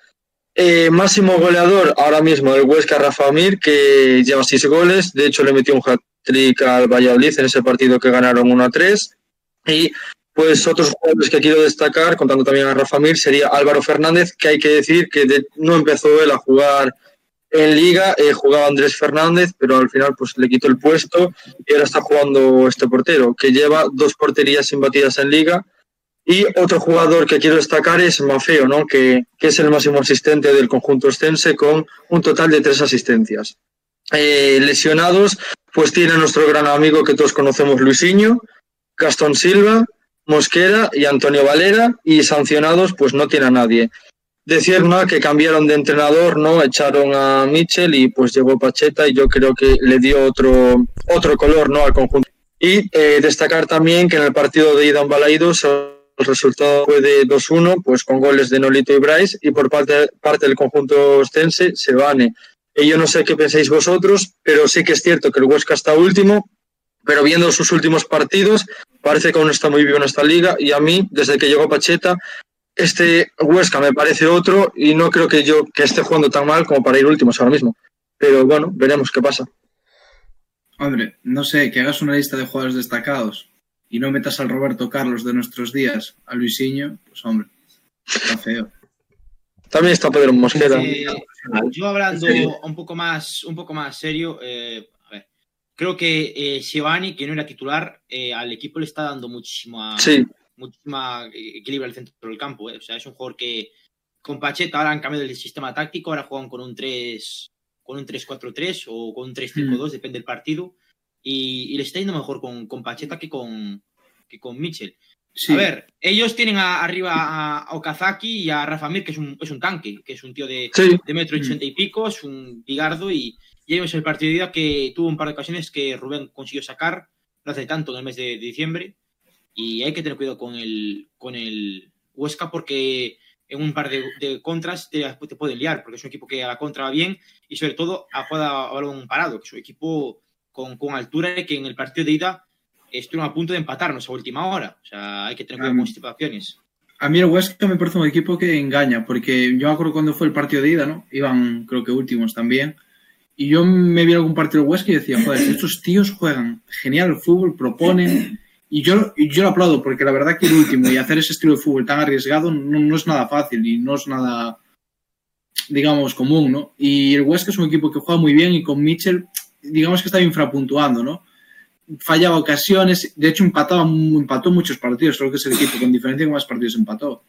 Eh, máximo goleador ahora mismo el Huesca Rafa Mir, que lleva 6 goles. De hecho, le metió un hat-trick al Valladolid en ese partido que ganaron 1 a 3. Y pues otros jugadores que quiero destacar, contando también a Rafa Mir, sería Álvaro Fernández, que hay que decir que no empezó él a jugar en Liga eh, jugaba Andrés Fernández, pero al final pues le quitó el puesto y ahora está jugando este portero, que lleva dos porterías imbatidas en Liga. Y otro jugador que quiero destacar es Mafeo, ¿no? que, es el máximo asistente del conjunto ostense con un total de tres asistencias. Eh, lesionados, pues tiene nuestro gran amigo que todos conocemos, Luisinho, Gastón Silva, Mosquera y Antonio Valera, y sancionados, pues no tiene a nadie decir ¿no? que cambiaron de entrenador, ¿no? Echaron a Mitchell y pues llegó Pacheta y yo creo que le dio otro, otro color ¿no? al conjunto. Y eh, destacar también que en el partido de ida en Balaidos el resultado fue de 2-1, pues con goles de Nolito y Bryce, y por parte, parte del conjunto ostense, Sebane. Y yo no sé qué pensáis vosotros, pero sí que es cierto que el Huesca está último, pero viendo sus últimos partidos, parece que aún está muy vivo en esta liga, y a mí, desde que llegó Pacheta, este Huesca me parece otro y no creo que yo que esté jugando tan mal como para ir últimos ahora mismo. Pero bueno, veremos qué pasa. Hombre, no sé, que hagas una lista de jugadores destacados y no metas al Roberto Carlos de nuestros días, a Luisinho, pues hombre, está feo. También está Pedro Mosquera. Eh, yo hablando un poco más, un poco más serio, eh, a ver, creo que eh, que no era titular, eh, al equipo le está dando muchísimo sí muchísima equilibrio al centro del campo. ¿eh? O sea, es un jugador que con Pacheta ahora han cambiado el sistema táctico, ahora juegan con un 3 con un 3-4-3 o con un 3-5-2, mm. depende del partido. Y, le está yendo mejor con, con Pacheta que con, que con Mitchell. A ver, ellos tienen arriba a, Okazaki y a Rafa Mir, que es un, es un tanque, que es un tío de, de metro ochenta y pico, es un bigardo y, y vimos el partido de ida que tuvo un par de ocasiones que Rubén consiguió sacar, no hace tanto en el mes de diciembre, y hay que tener cuidado con el, con el Huesca porque en un par de, contras te, te pueden liar, porque es un equipo que a la contra va bien y sobre todo a juega a balón parado, que es un equipo con, con altura y que en el partido de ida estuvieron a punto de empatarnos a última hora. O sea, hay que tener cuidado con situaciones. A mí el Huesca me parece un equipo que engaña, porque yo me acuerdo cuando fue el partido de ida, ¿no? Iban, creo que últimos también. Y yo me vi algún partido del Huesca y decía, joder, estos tíos juegan genial el fútbol, proponen, y yo, yo lo aplaudo porque la verdad que el último y hacer ese estilo de fútbol tan arriesgado no, es nada fácil y no es nada, digamos, común, ¿no? Y el Huesca es un equipo que juega muy bien y con Mitchell, digamos que está infrapuntuando, ¿no? Fallaba ocasiones, de hecho empataba, empató muchos partidos, creo que es el equipo con diferencia que más partidos empató.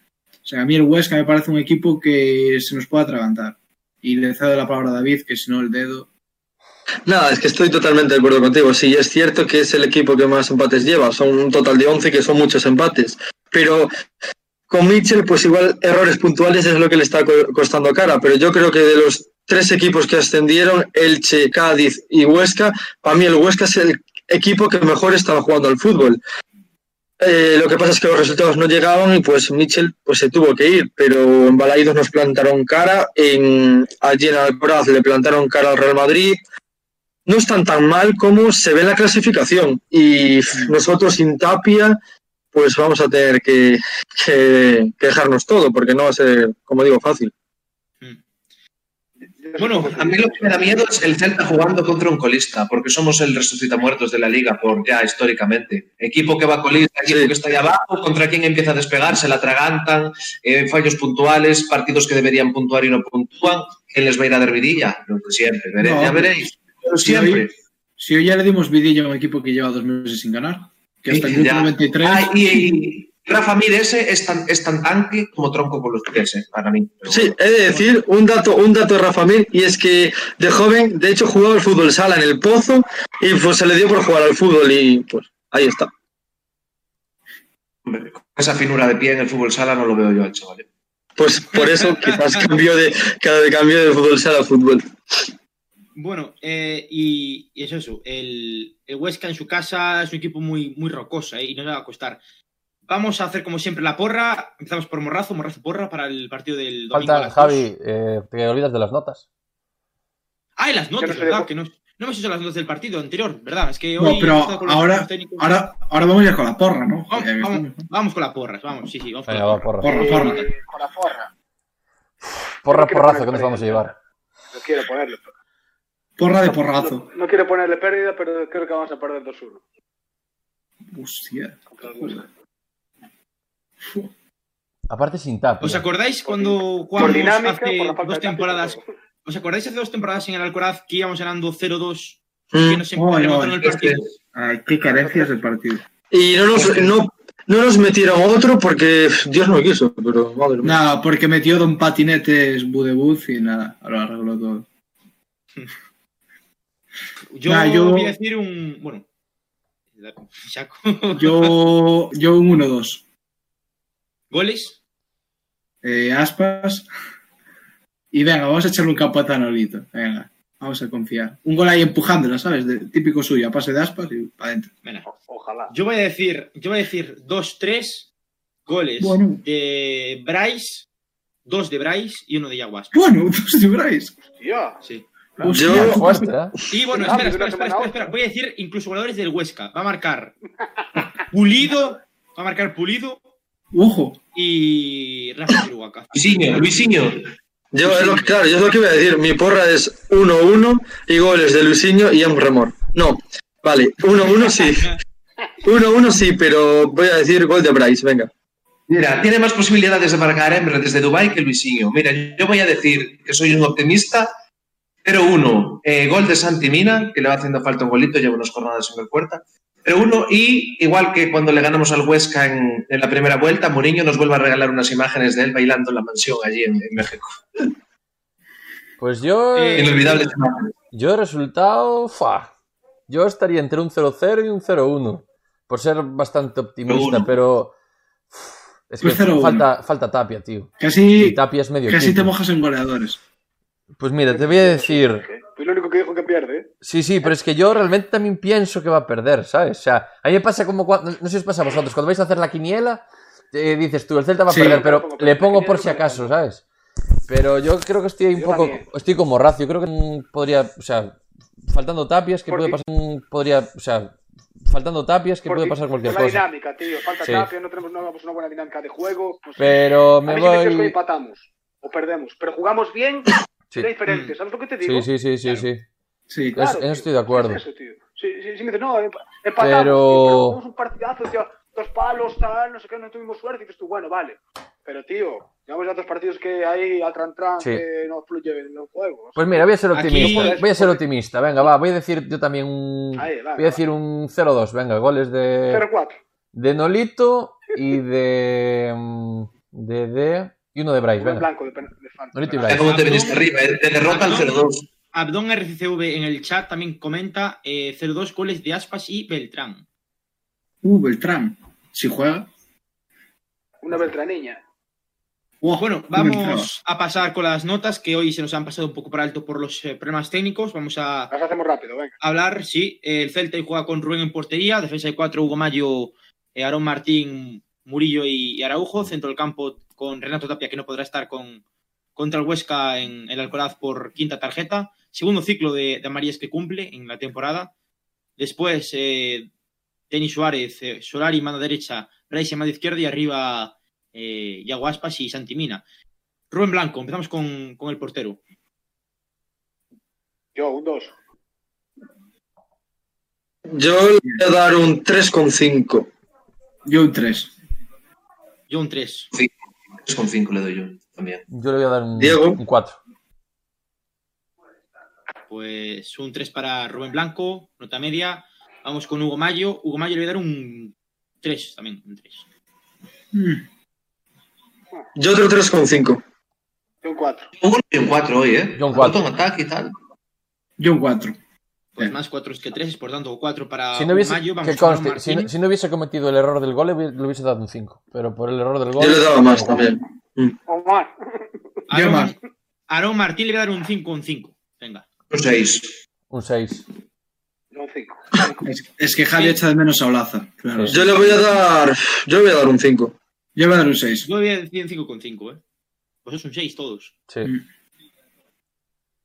O sea, a mí el Huesca me parece un equipo que se nos puede atragantar. Y le cedo la palabra a David, que si no el dedo. Nada, es que estoy totalmente de acuerdo contigo. Sí, es cierto que es el equipo que más empates lleva. Son un total de 11, que son muchos empates. Pero con Mitchell, pues igual errores puntuales es lo que le está costando cara. Pero yo creo que de los tres equipos que ascendieron, Elche, Cádiz y Huesca, para mí el Huesca es el equipo que mejor estaba jugando al fútbol. Eh, lo que pasa es que los resultados no llegaban y pues Mitchell pues se tuvo que ir, pero en Balaidos nos plantaron cara, en, allí en Alcoraz le plantaron cara al Real Madrid, no están tan mal como se ve en la clasificación. Y nosotros sin Tapia, pues vamos a tener que, dejarnos todo, porque no va a ser, como digo, fácil. Bueno, a mí lo que me da miedo es el Celta jugando contra un colista, porque somos el resucita muertos de la liga, por ya históricamente. Equipo que va colista, equipo que está ahí abajo, contra quien empieza a despegar, se la atragantan, eh, fallos puntuales, partidos que deberían puntuar y no puntúan. ¿Quién les va a ir a dar vidilla? Lo que siempre, ya veréis siempre. Si hoy, ya le dimos vidilla a un equipo que lleva dos meses sin ganar, que hasta el 93. Ah, y, Rafa Mir ese es tan, es tan tanque como tronco con los pies, eh, para mí. sí, he de decir un dato, un dato de Rafa Mir, y es que de joven, de hecho, jugaba al fútbol sala en el pozo y pues se le dio por jugar al fútbol y pues ahí está. esa finura de pie en el fútbol sala no lo veo yo al chaval. Eh. Pues por eso quizás cambió de, cambio de fútbol sala a fútbol. Bueno, eh, y, es eso. El, Huesca en su casa es un equipo muy, muy rocoso eh, y no le va a costar. Vamos a hacer como siempre la porra. Empezamos por Morrazo, Morrazo porra para el partido del domingo. Falta, Javi, eh, te olvidas de las notas. Ah, y las notas, ¿verdad? Que no, no hemos hecho las notas del partido anterior, ¿verdad? Es que hoy. No, pero ahora, ahora, ahora vamos ya con la porra, ¿no? Vamos, vamos, con la porra, vamos, sí, sí, vamos con, la porra. Porra, porra. con la porra. Porra, porrazo, que nos vamos a llevar. No quiero ponerle. Porra de porrazo. No, quiero ponerle pérdida, pero creo que vamos a perder 2-1. Hostia. Aparte sin tap. ¿Os acordáis cuando jugamos hace dos temporadas? ¿Os acordáis hace dos temporadas en el Alcoraz que íbamos ganando 0-2? Mm. Que nos oh, no, el partido. Ay, qué carencias del partido. Y no nos, no, no nos metieron otro porque Dios no quiso, pero madre mía. Nada, porque metió Don Patinetes Budebuz y nada, lo arregló todo. Yo, nah, yo voy a decir un. Bueno. yo, yo un 1-2. ¿Goles? Eh, aspas. Y venga, vamos a echarle un campo a. Venga, vamos a confiar. Un gol ahí empujándola, ¿sabes? De, típico suyo, a pase de aspas y para adentro. ojalá. Yo voy a decir, yo voy a decir 2-3 goles de Bryce, dos de Bryce y uno de Yaguas. Bueno, dos de Bryce. Hostia. Sí. Yo... Fuerte, ¿eh? Y bueno, espera, espera, espera, espera, Voy a decir incluso jugadores del Huesca. Va a marcar Pulido, va a marcar Pulido. Ojo. Y Rafa Chiruaca. Luisinho, Luisinho. Yo, claro, yo es lo que iba a decir. Mi porra es 1-1 y goles de Luisinho y un Remor. No, vale, 1-1 sí. 1-1 sí, pero voy a decir gol de Bryce, venga. Mira, tiene más posibilidades de marcar Emre desde Dubai que Luisinho. Mira, yo voy a decir que soy un optimista. 0-1, eh, gol de Santi Mina, que le va haciendo falta un golito, lleva unas jornadas en el puerta. Pero uno, y igual que cuando le ganamos al Huesca en, la primera vuelta, Mourinho nos vuelve a regalar unas imágenes de él bailando en la mansión allí en, México. Pues yo. Eh, Inolvidable Yo he resultado. Fa, yo estaría entre un 0-0 y un 0-1. Por ser bastante optimista, pero. Es que pues falta, falta tapia, tío. Casi. Y tapia es medio. Casi te mojas en goleadores. Pues mira, te voy a decir. Que dijo que pierde. ¿eh? Sí, sí, pero es que yo realmente también pienso que va a perder, ¿sabes? O sea, a mí me pasa como cuando. No sé si os pasa a vosotros, cuando vais a hacer la quiniela, dices tú, el Celta va a perder, pero le pongo por si acaso, ¿sabes? Pero yo creo que estoy un poco. Estoy como Racio, creo que podría. O sea, faltando tapias, que puede pasar. Podría. O sea, faltando tapias que puede pasar cualquier cosa. dinámica, tío. Falta tapia, no tenemos una, buena dinámica de juego. Pues, pero me voy. Si empatamos o perdemos, pero jugamos bien, Sí. diferente, ¿sabes lo que te digo? Sí, sí, sí, sí. Sí, claro, eso estoy de acuerdo. Es eso, tío. Sí, sí, sí, me dice, no, empatamos, pero... Tío, un partidazo, tío, dos palos, tal, no sé qué, no tuvimos suerte. Y dices tú, bueno, vale. Pero, tío, llevamos ya dos partidos que hay al tran tran sí. que no fluye en los juegos. Pues mira, voy a ser optimista. Aquí... Voy a ser optimista. Venga, va, voy a decir yo también un. Ahí, va, voy a decir un 0-2. Venga, goles de. 0-4. De Nolito y de. Mm, de. de y uno de Bryce, venga. Blanco de, de y Bryce. ¿Cómo te viniste arriba? Eh? Te derrota el 0-2. Abdón RCCV en el chat también comenta eh, 0-2 goles de Aspas y Beltrán. Uh, Beltrán. Si juega. Una Beltraniña. bueno, vamos a pasar con las notas que hoy se nos han pasado un poco por alto por los eh, problemas técnicos. Vamos a las hacemos rápido, venga. hablar. Sí, el Celta juega con Rubén en portería, defensa de 4, Hugo Mayo, eh, Aarón Martín, Murillo y, y, Araujo, centro del campo con Renato Tapia, que no podrá estar con, contra el Huesca en el Alcoraz por quinta tarjeta. Segundo ciclo de, de Amarías que cumple en la temporada. Después, eh, Denis Suárez, eh, Solari, mano derecha, Bryce, mano izquierda y arriba eh, Yago Aspas y Santimina. Rubén Blanco, empezamos con, con el portero. Yo, un 2. Yo le voy a dar un 3,5. Yo un 3. Yo un 3. 3,5 le doy yo también. Yo le voy a dar un, Diego. un 4. Pues un 3 para Rubén Blanco, nota media. Vamos con Hugo Mayo. Hugo Mayo le voy a dar un 3 también, un 3. Mm. Yo otro 3,5. Yo un 4. Yo un 4 hoy, ¿eh? Yo un 4. ataque y tal. Yo un 4. Pues más 4 que 3, por tanto 4 para si no hubiese, Mayo. Vamos conste, si, no, si, no, hubiese cometido el error del gol, le hubiese dado un 5. Pero por el error del gol. Yo le daba más también. O más. Aaron, Aaron Martín le voy a dar un 5, un 5. Venga. Un 6. Un 6. Un 5. Es, que Javi echa de menos a Olaza. Yo le voy a dar. Yo le voy a dar un 5. Yo voy a dar un 6. Yo voy a decir un 5,5, ¿eh? Pues es un 6 todos. Sí. Mm.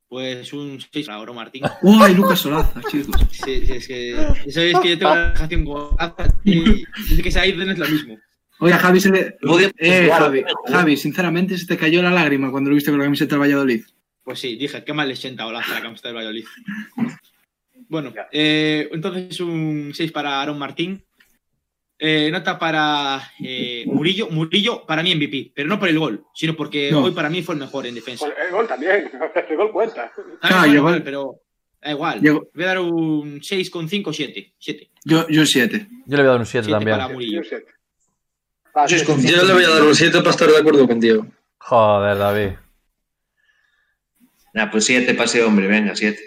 Pues un 6 para Oro Martín. ¡Uy, Lucas Olaza, chicos! Sí, sí, es que. Sabéis que yo tengo una relación con y dice que Saiden es lo mismo. Oye, Javi, se le... eh, Javi, Javi, sinceramente se te cayó la lágrima cuando lo viste con la camiseta del Valladolid. Pues sí, dije, qué mal le sienta Olaza la camiseta del Valladolid. Bueno, eh, entonces un 6 para Aaron Martín. Eh, nota para eh, Murillo. Murillo, para mí MVP, pero no por el gol, sino porque No. hoy para mí fue el mejor en defensa. El gol también. El gol cuenta. Ah, llegó- vale, pero da igual. Llegó- Voy a dar un 6,5, 7. 7. Yo, yo 7. Yo le voy a dar un 7 7 también. para Murillo. Yo siete. Ah, Yo sí, es con- sí. Yo le voy a dar un 7 para estar de acuerdo con Diego. Joder, David. Ah, pues 7 pase, hombre, venga, 7.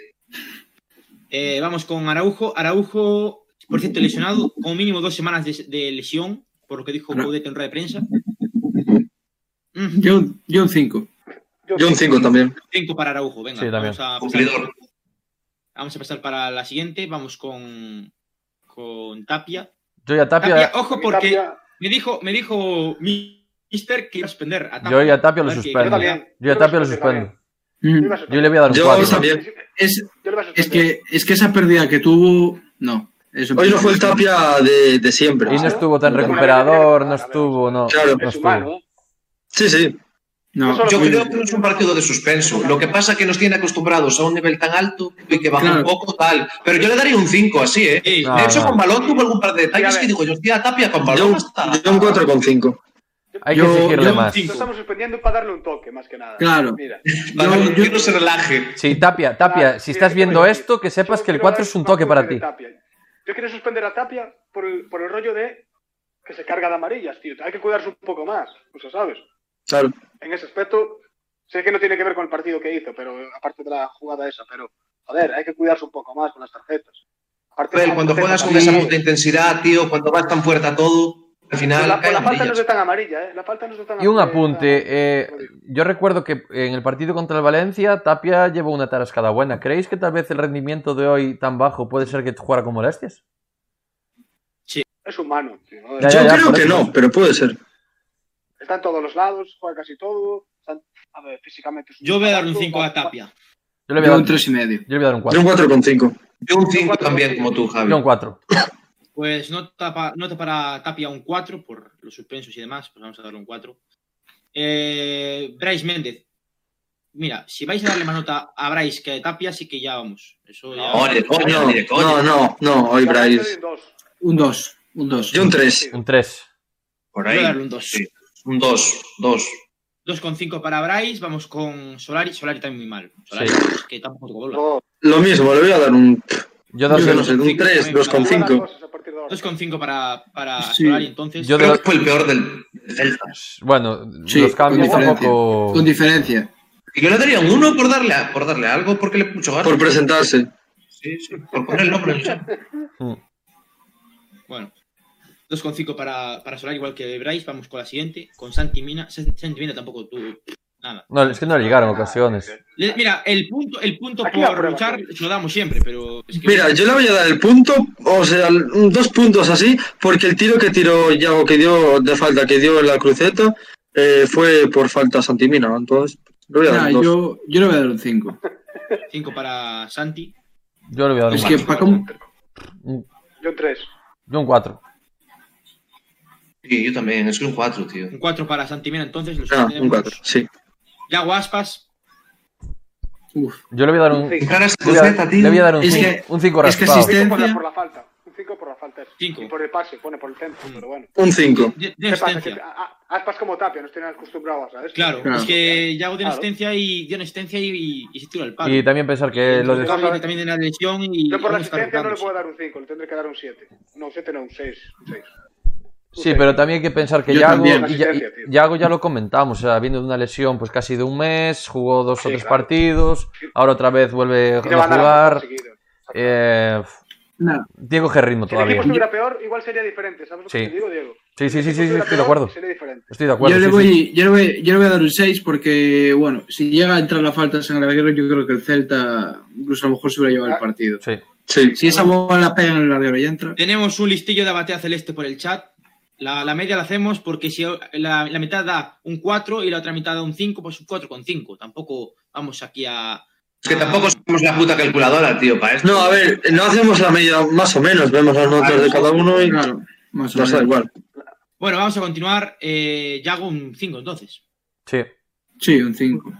Eh, vamos con Araujo. Araujo, por cierto, lesionado, como mínimo dos semanas de, de lesión, por lo que dijo. Coudet en rueda de prensa. Mm, Yo, yo un 5. Yo un 5 también. Cinco para Araujo, venga. Sí, también. vamos, a pasar, vamos a pasar para la siguiente. Vamos con, con Tapia. Yo ya Tapia, Tapia, ojo, porque Tapia- me dijo, me dijo mi Mister que iba a suspender a Tapia. yo ya Tapia lo suspendo. Yo ya Tapia lo suspendo. Yo le voy a dar un Yo 4. también. Es, Yo le voy a es, que, es que esa pérdida que tuvo, no. Hoy no fue el Tapia de, de siempre. Y no estuvo tan recuperador, no estuvo, no. Claro. no estuvo. Sí, sí. No, Yo Yo creo que no es un partido de suspenso. Lo que pasa es que nos tiene acostumbrados a un nivel tan alto y que baja Claro. un poco tal. Pero yo le daría un 5 así, ¿eh? Sí, No, de hecho, no. con balón tuvo algún par de detalles que digo yo, hostia, Tapia con Yo, balón un- hasta... yo un 4,5. Hay Yo- que exigirle yo- más. cinco. Lo estamos suspendiendo para darle un toque, más que nada. Claro. Mira. Para Yo- que yo- no se relaje. Sí, Tapia, Tapia, Claro, si sí, estás viendo esto, que sepas Yo que el quiero 4 dar es un toque para ti. Tapia. Yo quiero suspender a Tapia por el, por el rollo de que se carga de amarillas, tío. Hay que cuidarse un poco más, pues sabes. Claro. En ese aspecto, sé que no tiene que ver con el partido que hizo, pero aparte de la jugada esa, pero joder, hay que cuidarse un poco más con las tarjetas. Aparte, Joder, cuando juegas con esa intensidad, tío, cuando vas tan fuerte a todo, al final la, pues caen la falta no es amarillas. de tan amarilla, ¿eh? La falta no tan Y un apunte, eh, yo recuerdo que en el partido contra el Valencia, Tapia llevó una tarascada buena. ¿Creéis que tal vez el rendimiento de hoy tan bajo puede ser que jugara con molestias? Es humano, tío. ¿no? Ya, Yo ya, creo que no, pero puede ser. Está en todos los lados, juega casi todo. está- a ver, físicamente es un Yo voy a dar un chico, 5 a Tapia. Yo le voy a dar un 3 y medio. yo le voy a dar un Yo un 4. 4,5. Yo un 5 también, como tú, Javi. Yo un 4. Pues nota, pa- nota para Tapia un 4 por los suspensos y demás, pues vamos a darle un 4. Eh, Bryce Méndez. Mira, si vais a darle más nota a Bryce que a Tapia, sí que ya vamos. Eso ya... No, de coña, No, de coña. no, no, no, hoy Bryce. un dos. Un 2. Un 2. Yo un 3. Un 3. Por Voy a ahí. darle un 2. Sí. Un 2, 2. 2,5 para Bryce, vamos con Solari. Solari también muy mal. Solari Sí. es que tampoco bola. Dos. Lo mismo, le voy a dar un. Yo Yo no sé, un 3, Juega las 2,5. Cosas a partir de ahora. 2,5 para, para Sí. Solari, entonces. Yo de Creo los- que fue el peor del, Celta. Bueno, Sí, los cambios con diferencia. tampoco. Con diferencia. Y yo le daría un 1 por darle, a- por darle algo, porque le mucho ganas. Por presentarse. Sí, sí, por poner el nombre en el chat. Bueno. 2,5 para, para Solari, igual que Bryce. Vamos con la siguiente. Con Santi Mina. Santi Mina tampoco tuvo nada. No, es que no le llegaron ocasiones. Mira, el punto, el punto Aquí por luchar lo damos siempre, pero. Es que Mira, yo le voy a dar el punto, o sea, un- dos puntos así, porque el tiro que tiró Yago, que dio de falta, que dio en la cruceta, eh, fue por falta a Santimina. Entonces, le voy a dar Nah, un 2. yo, yo le voy a dar un 5. 5 para Santi. Yo le voy a dar un Es que 4. para cómo- Yo tres. Yo un 4. Sí, yo también, es que un 4, tío. Un 4 para Santi Mina, entonces. Los Ah, un tenemos 4, sí. Yago Aspas. Uf. Yo le voy a dar un. Le voy a, cruceta, tío. le voy a dar un Es 5 que- un cinco es que existe- Cinco por la, por la falta. Un 5 por la falta. Cinco. Y por el pase, pone por el centro, pero bueno. Un 5. De, de ¿Qué pasa? Que asistencia. a- a- Aspas como Tapia, nos tienen acostumbrados, ¿sabes? Claro, Claro. es que Yago dio Claro. asistencia y dio asistencia y, y se tiró el palo. Y también pensar que lo de. También de una lesión y. Yo por la asistencia no le puedo dar un 5, le tendré que dar un 7. No, 7 no, un 6. Un 6. Sí, pero también hay que pensar que Yo Yago, también. y. Yago ya lo comentamos, o sea, viendo de una lesión pues casi de un mes, jugó dos o tres claro. partidos, ahora otra vez vuelve a jugar. Eh, Nah, Diego ritmo Si el equipo todavía. estuviera peor, igual sería diferente, ¿sabes lo que Sí. te digo, Diego? Sí, sí, sí, sí, estoy de acuerdo. Estoy de acuerdo. yo, le voy, sí. yo, le voy, yo le voy a dar un 6 porque, bueno, si llega a entrar la falta de Sangre Aguirre, yo creo que el Celta incluso a lo mejor se hubiera llevado el Ah. partido. Sí. Sí. Si esa bola pega en el larguero y entra. Tenemos un listillo de batea celeste por el chat. La, la media la hacemos porque si la, la, mitad da un 4 y la otra mitad da un 5, pues un 4 con 5. Tampoco vamos aquí a. Es que tampoco somos la puta calculadora, tío, para esto. No, a ver, no hacemos la media más o menos, vemos las notas de cada uno y Claro, más o menos. igual. Bueno, vamos a continuar. Eh, Yago un 5 entonces. Sí. Sí, un 5.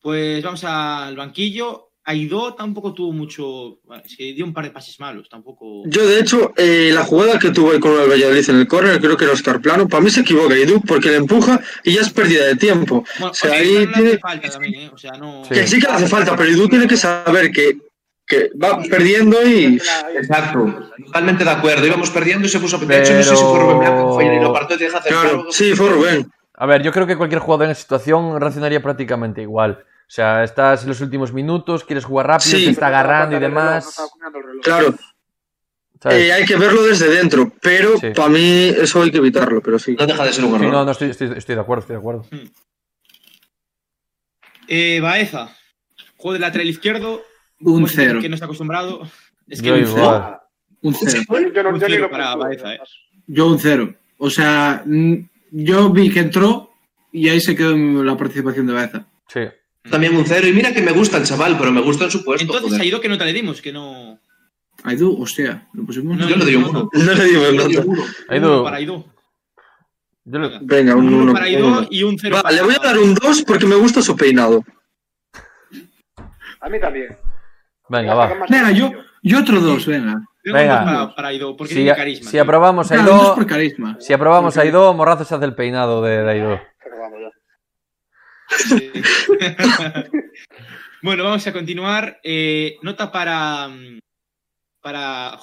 Pues vamos al banquillo. Aidó tampoco tuvo mucho. bueno, dio un par de pases malos, tampoco. Yo, de hecho, eh, la jugada que tuvo ahí con el Valladolid en el córner, creo que era Oscar Plano, para mí se equivoca Edu porque le empuja y ya es pérdida de tiempo. Bueno, o sea, ahí no le hace tiene- falta también, ¿eh? O sea, no. Sí. Que sí que le hace falta, pero Edu tiene que saber que, que va perdiendo y... Exacto, totalmente de acuerdo. Íbamos perdiendo y se puso. De hecho, no sé si fue Rubén Blanco que fue y lo partió y deja hacer Claro, algo. sí, fue Rubén. A ver, yo creo que cualquier jugador en esa situación reaccionaría prácticamente igual. O sea, estás en los últimos minutos, quieres jugar rápido, Sí. te está agarrando y demás. reloj. Claro, eh, hay que verlo desde dentro, pero Sí. para mí eso hay que evitarlo, pero sí. No deja de ser un Sí, error. no, no estoy, estoy, estoy de acuerdo, estoy de acuerdo. Eh, Baeza. Juego de lateral izquierdo. Un cero. Que no está acostumbrado. Es que Yo un igual. cero. Un 0. Yo, yo no, Un yo ni cero para Baeza, eh. Yo un 0. O sea, mm, yo vi que entró y ahí se quedó la participación de Baeza. Sí. También un cero. Y mira que me gusta el chaval, pero me gusta en su puesto. Entonces, joder. Aidó que nota le dimos, que no. Aidu, hostia, lo pusimos. No, Yo le doy un uno. No le nota. un uno. Aidó. Uno para Aidó. Yo le- Venga, Un un uno 1. para Aidó y un cero Va, para le voy a dar un 2 porque me gusta su peinado. A mí también. Venga, va. Venga, yo, yo otro 2, venga. Venga. para, para Aidó, porque Si, tiene carisma. si tío. aprobamos a Claro, dos Aidó, por carisma. si aprobamos a Aidó, Morrazo se hace el peinado de, de Aidó. Sí. bueno, vamos a continuar. Eh, nota para. mm, Para.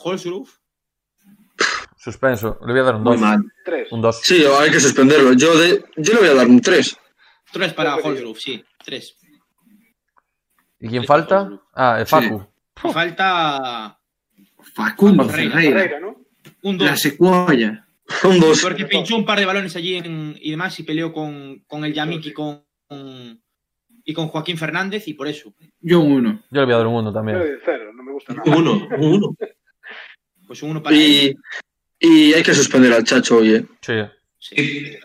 Suspenso. Le voy a dar un Muy 2. mal. Tres. Un 2. Sí, hay que suspenderlo. Yo, de, yo le voy a dar un 3. Tres para Tres, Holsroof, sí. Tres. ¿Y quién falta? Ah, el Facu. Falta Facundo Ferreira, ¿no? un La dos. secuoya. Un 2. Porque pinchó un par de balones allí en- y demás y peleó con, con el Yamik y con, con- y con Joaquín Fernández y por eso. Yo un 1. Yo le voy a dar un 1 Yo también. doy cero, no me gusta Un nada. uno. Un uno. Pues un uno para él. Y, y hay que suspender al chacho, oye. Sí. Sí.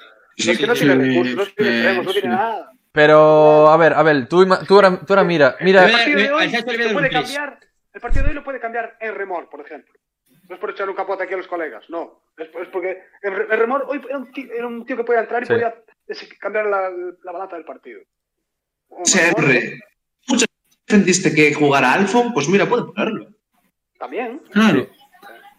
No, es que no Sí, tiene recursos, no tiene sí, no tiene sí. nada. Pero, a ver, a ver, tú, tú, ahora, tú ahora mira, El mira, Ve- partido de hoy le voy a lo un puede cambiar. El partido de hoy lo puede cambiar en remor, por ejemplo. No es por echar un capote aquí a los colegas, no. Es, es porque el, el remor hoy era un, tío, era un tío que podía entrar y Sí. podía des- cambiar la, la balanza del partido. Siempre. remor, Muchas defendiste que jugara Alfon, pues mira, puede ponerlo. También. Claro.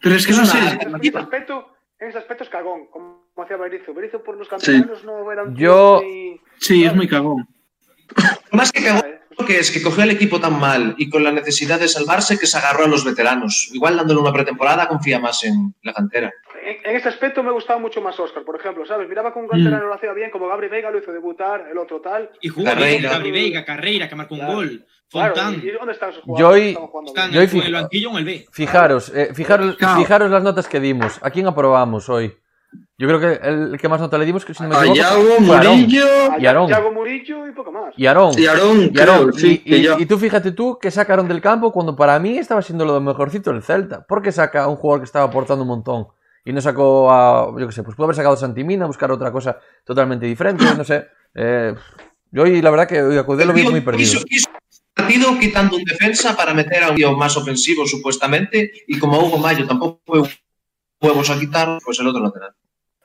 Pero es que no Es sé. En ese aspecto, en ese aspecto es cagón, como hacía Berizzo. Berizzo por los campeonatos no era Yo- muy- Sí, es muy cagón. Más que cagón, que es que cogió al equipo tan mal y con la necesidad de salvarse que se agarró a los veteranos. Igual dándole una pretemporada confía más en la cantera. En, ese aspecto me gustaba mucho más Oscar, por ejemplo, ¿sabes? Miraba que un Mm. canterano lo hacía bien, como Gabri Veiga lo hizo debutar, el otro tal. Y jugó Carreira. bien Gabri Veiga, Carreira, que marcó un gol. Claro. ¿y dónde están Yo jugadores? Están. Yo en el banquillo en el B. fijaros, eh, fijaros, Claro. fijaros las notas que dimos. ¿A quién aprobamos hoy? Yo creo que el, el que más nota le dimos, que si no me A equivoco, Yago, fue Aarón. Murillo y Aarón. Yago Murillo y poco más. Y Aarón. y Aarón, Y Aarón, creo, sí, y, tú fíjate tú que sacaron del campo cuando para mí estaba siendo lo mejorcito del Celta. ¿Por qué saca a un jugador que estaba aportando un montón? Y no sacó a, yo qué sé, pues pudo haber sacado a Santimina, buscar otra cosa totalmente diferente, no sé. Eh, yo hoy la verdad que hoy a Cudel lo vi muy perdido. Quiso, quiso un partido quitando un defensa para meter a un tío más ofensivo, supuestamente, y como Hugo Mayo tampoco fue huevos a quitar, pues el otro lateral.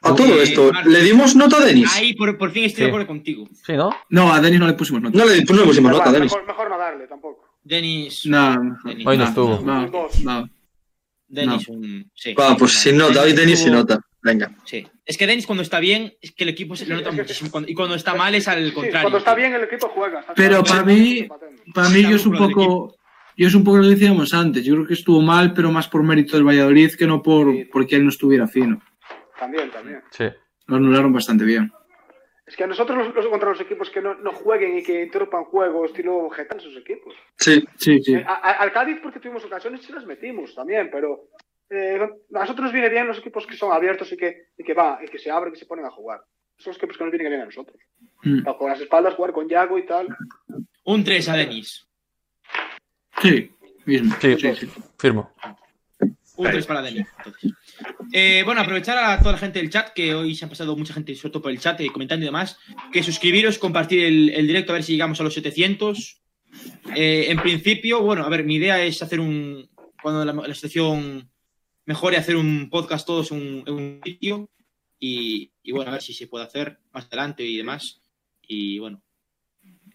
A todo Eh, esto. ¿le dimos nota a Denis? Ahí por, por fin estoy Sí. de acuerdo contigo. Sí, ¿no? No, a Denis no le pusimos nota. No le, no le pusimos nota a Denis. mejor, mejor no darle tampoco. Denis. No, Denis, Hoy no estuvo. No, No. Denis, un. Sí. Va, pues sin nota, hoy Denis sin nota. Venga. Sí. Es que Denis cuando está bien, es que el equipo se le nota muchísimo. Cuando- Y cuando está mal es al Sí, contrario. cuando está bien el equipo juega. Pero claro. para mí, para mí yo es un poco, yo es un poco lo que decíamos antes. Yo creo que estuvo mal, pero más por mérito del Valladolid que no por porque él no estuviera fino. También, también. Sí. Lo anularon bastante bien. Es que a nosotros los, los- contra los equipos que no, no jueguen y que interrumpan juego estilo Getafe sus equipos. Sí, Sí, sí. Eh, a- a- al Cádiz porque tuvimos ocasiones y las metimos también, pero eh, a nosotros nos viene bien los equipos que son abiertos y que, y que va, y que se abren y se ponen a jugar. Son los equipos que nos vienen bien a nosotros. Mm. Con las espaldas, jugar con Yago y tal. Un 3 a Denis. Sí. Mismo. Sí, sí, sí. firmo. Un 3 para Dani. Eh, bueno, aprovechar a toda la gente del chat, que hoy se ha pasado mucha gente, sobre todo por el chat, eh, comentando y demás, que suscribiros, compartir el, el, directo, a ver si llegamos a los 700. Eh, en principio, bueno, a ver, mi idea es hacer un, cuando la, la situación mejore, hacer un podcast todos en un, un sitio y, y, bueno, a ver si se puede hacer más adelante y demás. Y bueno,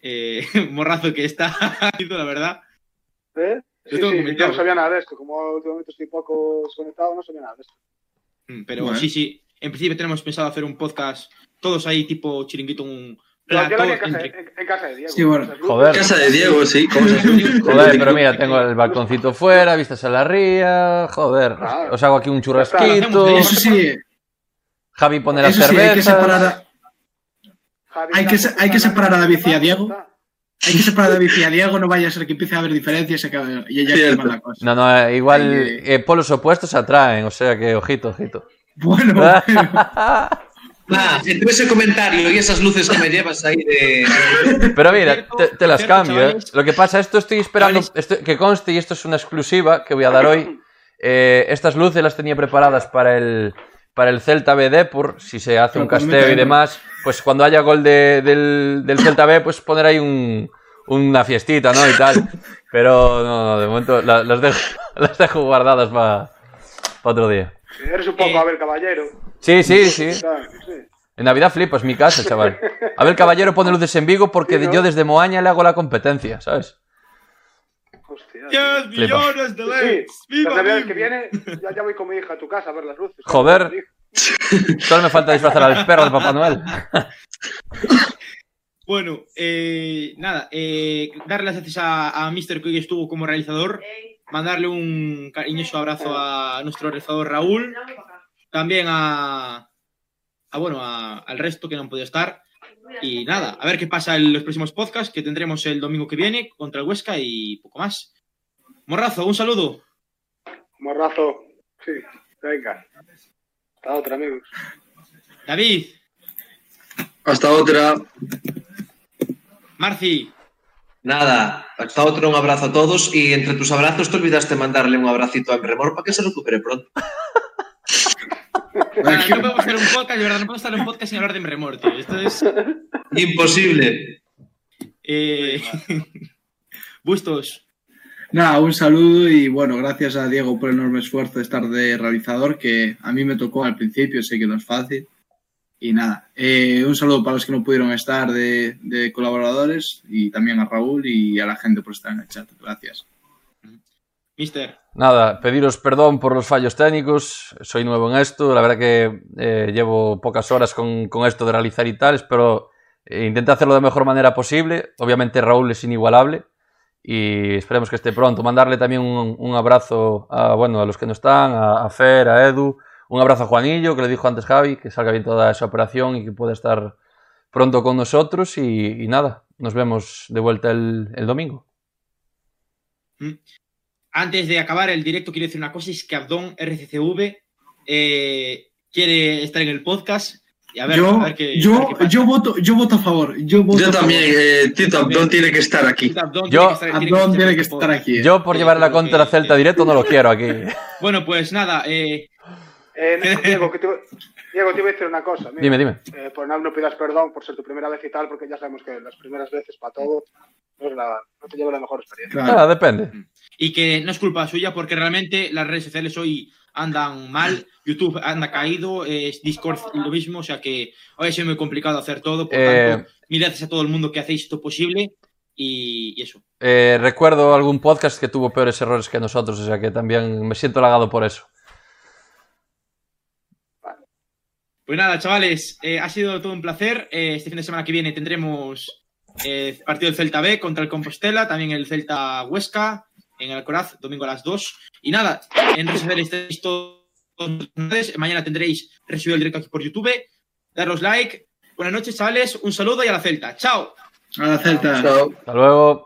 eh, morrazo que está, la verdad. ¿Eh? Sí, sí, yo no sabía nada de esto. Como últimamente estoy poco desconectado, no sabía nada de esto. Mm, pero bueno. sí, sí. En principio tenemos pensado hacer un podcast todos ahí, tipo chiringuito, un. Lo en casa, en, en casa de Diego. Sí, bueno. Joder. En casa de Diego, sí. joder, pero mira, tengo el balconcito fuera, vistas a la ría. Joder. Claro. Os hago aquí un churrasquito. Eso sí. Javi pone las cervezas. Sí, hay que separar a, hay que, hay que separar a David y a Diego. Hay que separar a David y a Diego, no vaya a ser que empiece a haber diferencias y ella Cierto. la cosa. No, no, igual eh, polos opuestos se atraen, o sea que ojito, ojito. Bueno, bueno. Ah, entre ese comentario y esas luces que me llevas ahí de. Pero mira, te, te las cambio, ¿eh? Lo que pasa, esto estoy esperando esto, que conste, y esto es una exclusiva que voy a dar hoy. Eh, estas luces las tenía preparadas para el, para el Celta B Depor, si se hace un casteo y demás, pues cuando haya gol de, del, del, Celta B, pues poner ahí un, una fiestita, ¿no? Y tal. Pero no, no de momento las, las, dejo, las dejo guardadas para pa otro día. Eres un poco eh, Abel Caballero. Sí, sí, sí. En Navidad flipas mi casa, chaval. Abel Caballero pone luces en Vigo porque sí, ¿no? yo desde Moaña le hago la competencia, ¿sabes? 10 millones de likes. Sí, ¡Viva la Navidad que viene, ya, ya, voy con mi hija a tu casa a ver las luces. Joder. Solo me falta disfrazar al perro de Papá Noel. bueno, eh, nada, eh, darle las gracias a, a Mister que hoy estuvo como realizador. Mandarle un cariñoso abrazo a nuestro realizador Raúl. También a, a bueno, a, al resto que no han podido estar. Y nada, a ver qué pasa en los próximos podcasts que tendremos el domingo que viene contra el Huesca y poco más. Morrazo, un saludo. Morrazo, sí, venga. Hasta otra, amigos. David. Hasta otra. Marci. Nada, hasta otro, un abrazo a todos y entre tus abrazos te olvidaste mandarle un abracito a Remor para que se recupere pronto. Bueno, no podemos hacer un podcast, de verdad, no podemos hacer un podcast sin hablar de Remor, tío. Esto es... Imposible. Eh... Bustos. Nada, un saludo y bueno, gracias a Diego por el enorme esfuerzo de estar de realizador, que a mí me tocó al principio, sé que no es fácil. Y nada, eh, un saludo para los que no pudieron estar de, de, colaboradores y también a Raúl y a la gente por estar en el chat. Gracias. Mister. Nada, pediros perdón por los fallos técnicos. Soy nuevo en esto. La verdad que eh, llevo pocas horas con, con, esto de realizar y tal. Espero eh, intentar hacerlo de la mejor manera posible. Obviamente Raúl es inigualable y esperemos que esté pronto. Mandarle también un, un abrazo a, bueno, a los que no están, a, a Fer, a Edu. Un abrazo a Juanillo, que le dijo antes Javi, que salga bien toda esa operación y que pueda estar pronto con nosotros. Y, nada, nos vemos de vuelta el, domingo. Antes de acabar el directo, quiero decir una cosa: es que Abdón RCCV eh, quiere estar en el podcast. Y a ver, yo, a ver qué, yo, a ver qué yo, voto, yo voto a favor. Yo, voto yo también, eh, Tito Abdón tiene que estar aquí. Yo, tiene que estar, Abdón tiene que estar aquí. Eh. Yo, por llevar la contra que, Celta directo, no lo quiero aquí. Bueno, pues nada. Eh, eh, Diego, que te, Diego, te iba a decir una cosa. Mira, dime, dime. Eh, por no, no pidas perdón por ser tu primera vez y tal, porque ya sabemos que las primeras veces para todo no, es la, no te lleva la mejor experiencia. Claro. Ah, depende. Y que no es culpa suya, porque realmente las redes sociales hoy andan mal, YouTube anda caído, eh, Discord lo mismo, o sea que hoy ha sido muy complicado hacer todo. Por eh... tanto, mil gracias a todo el mundo que hacéis esto posible. Y, y eso. Eh, recuerdo algún podcast que tuvo peores errores que nosotros, o sea que también me siento halagado por eso. Pues nada, chavales, eh, ha sido todo un placer. Este fin de semana que viene tendremos partido del Celta B contra el Compostela, también el Celta Huesca en el Alcoraz, domingo a las 2. Y nada, en resolver estáis todos. Mañana tendréis resubido el directo aquí por YouTube. Daros like. Buenas noches, chavales. Un saludo y a la Celta. Chao. A la Celta. Chao. Hasta luego.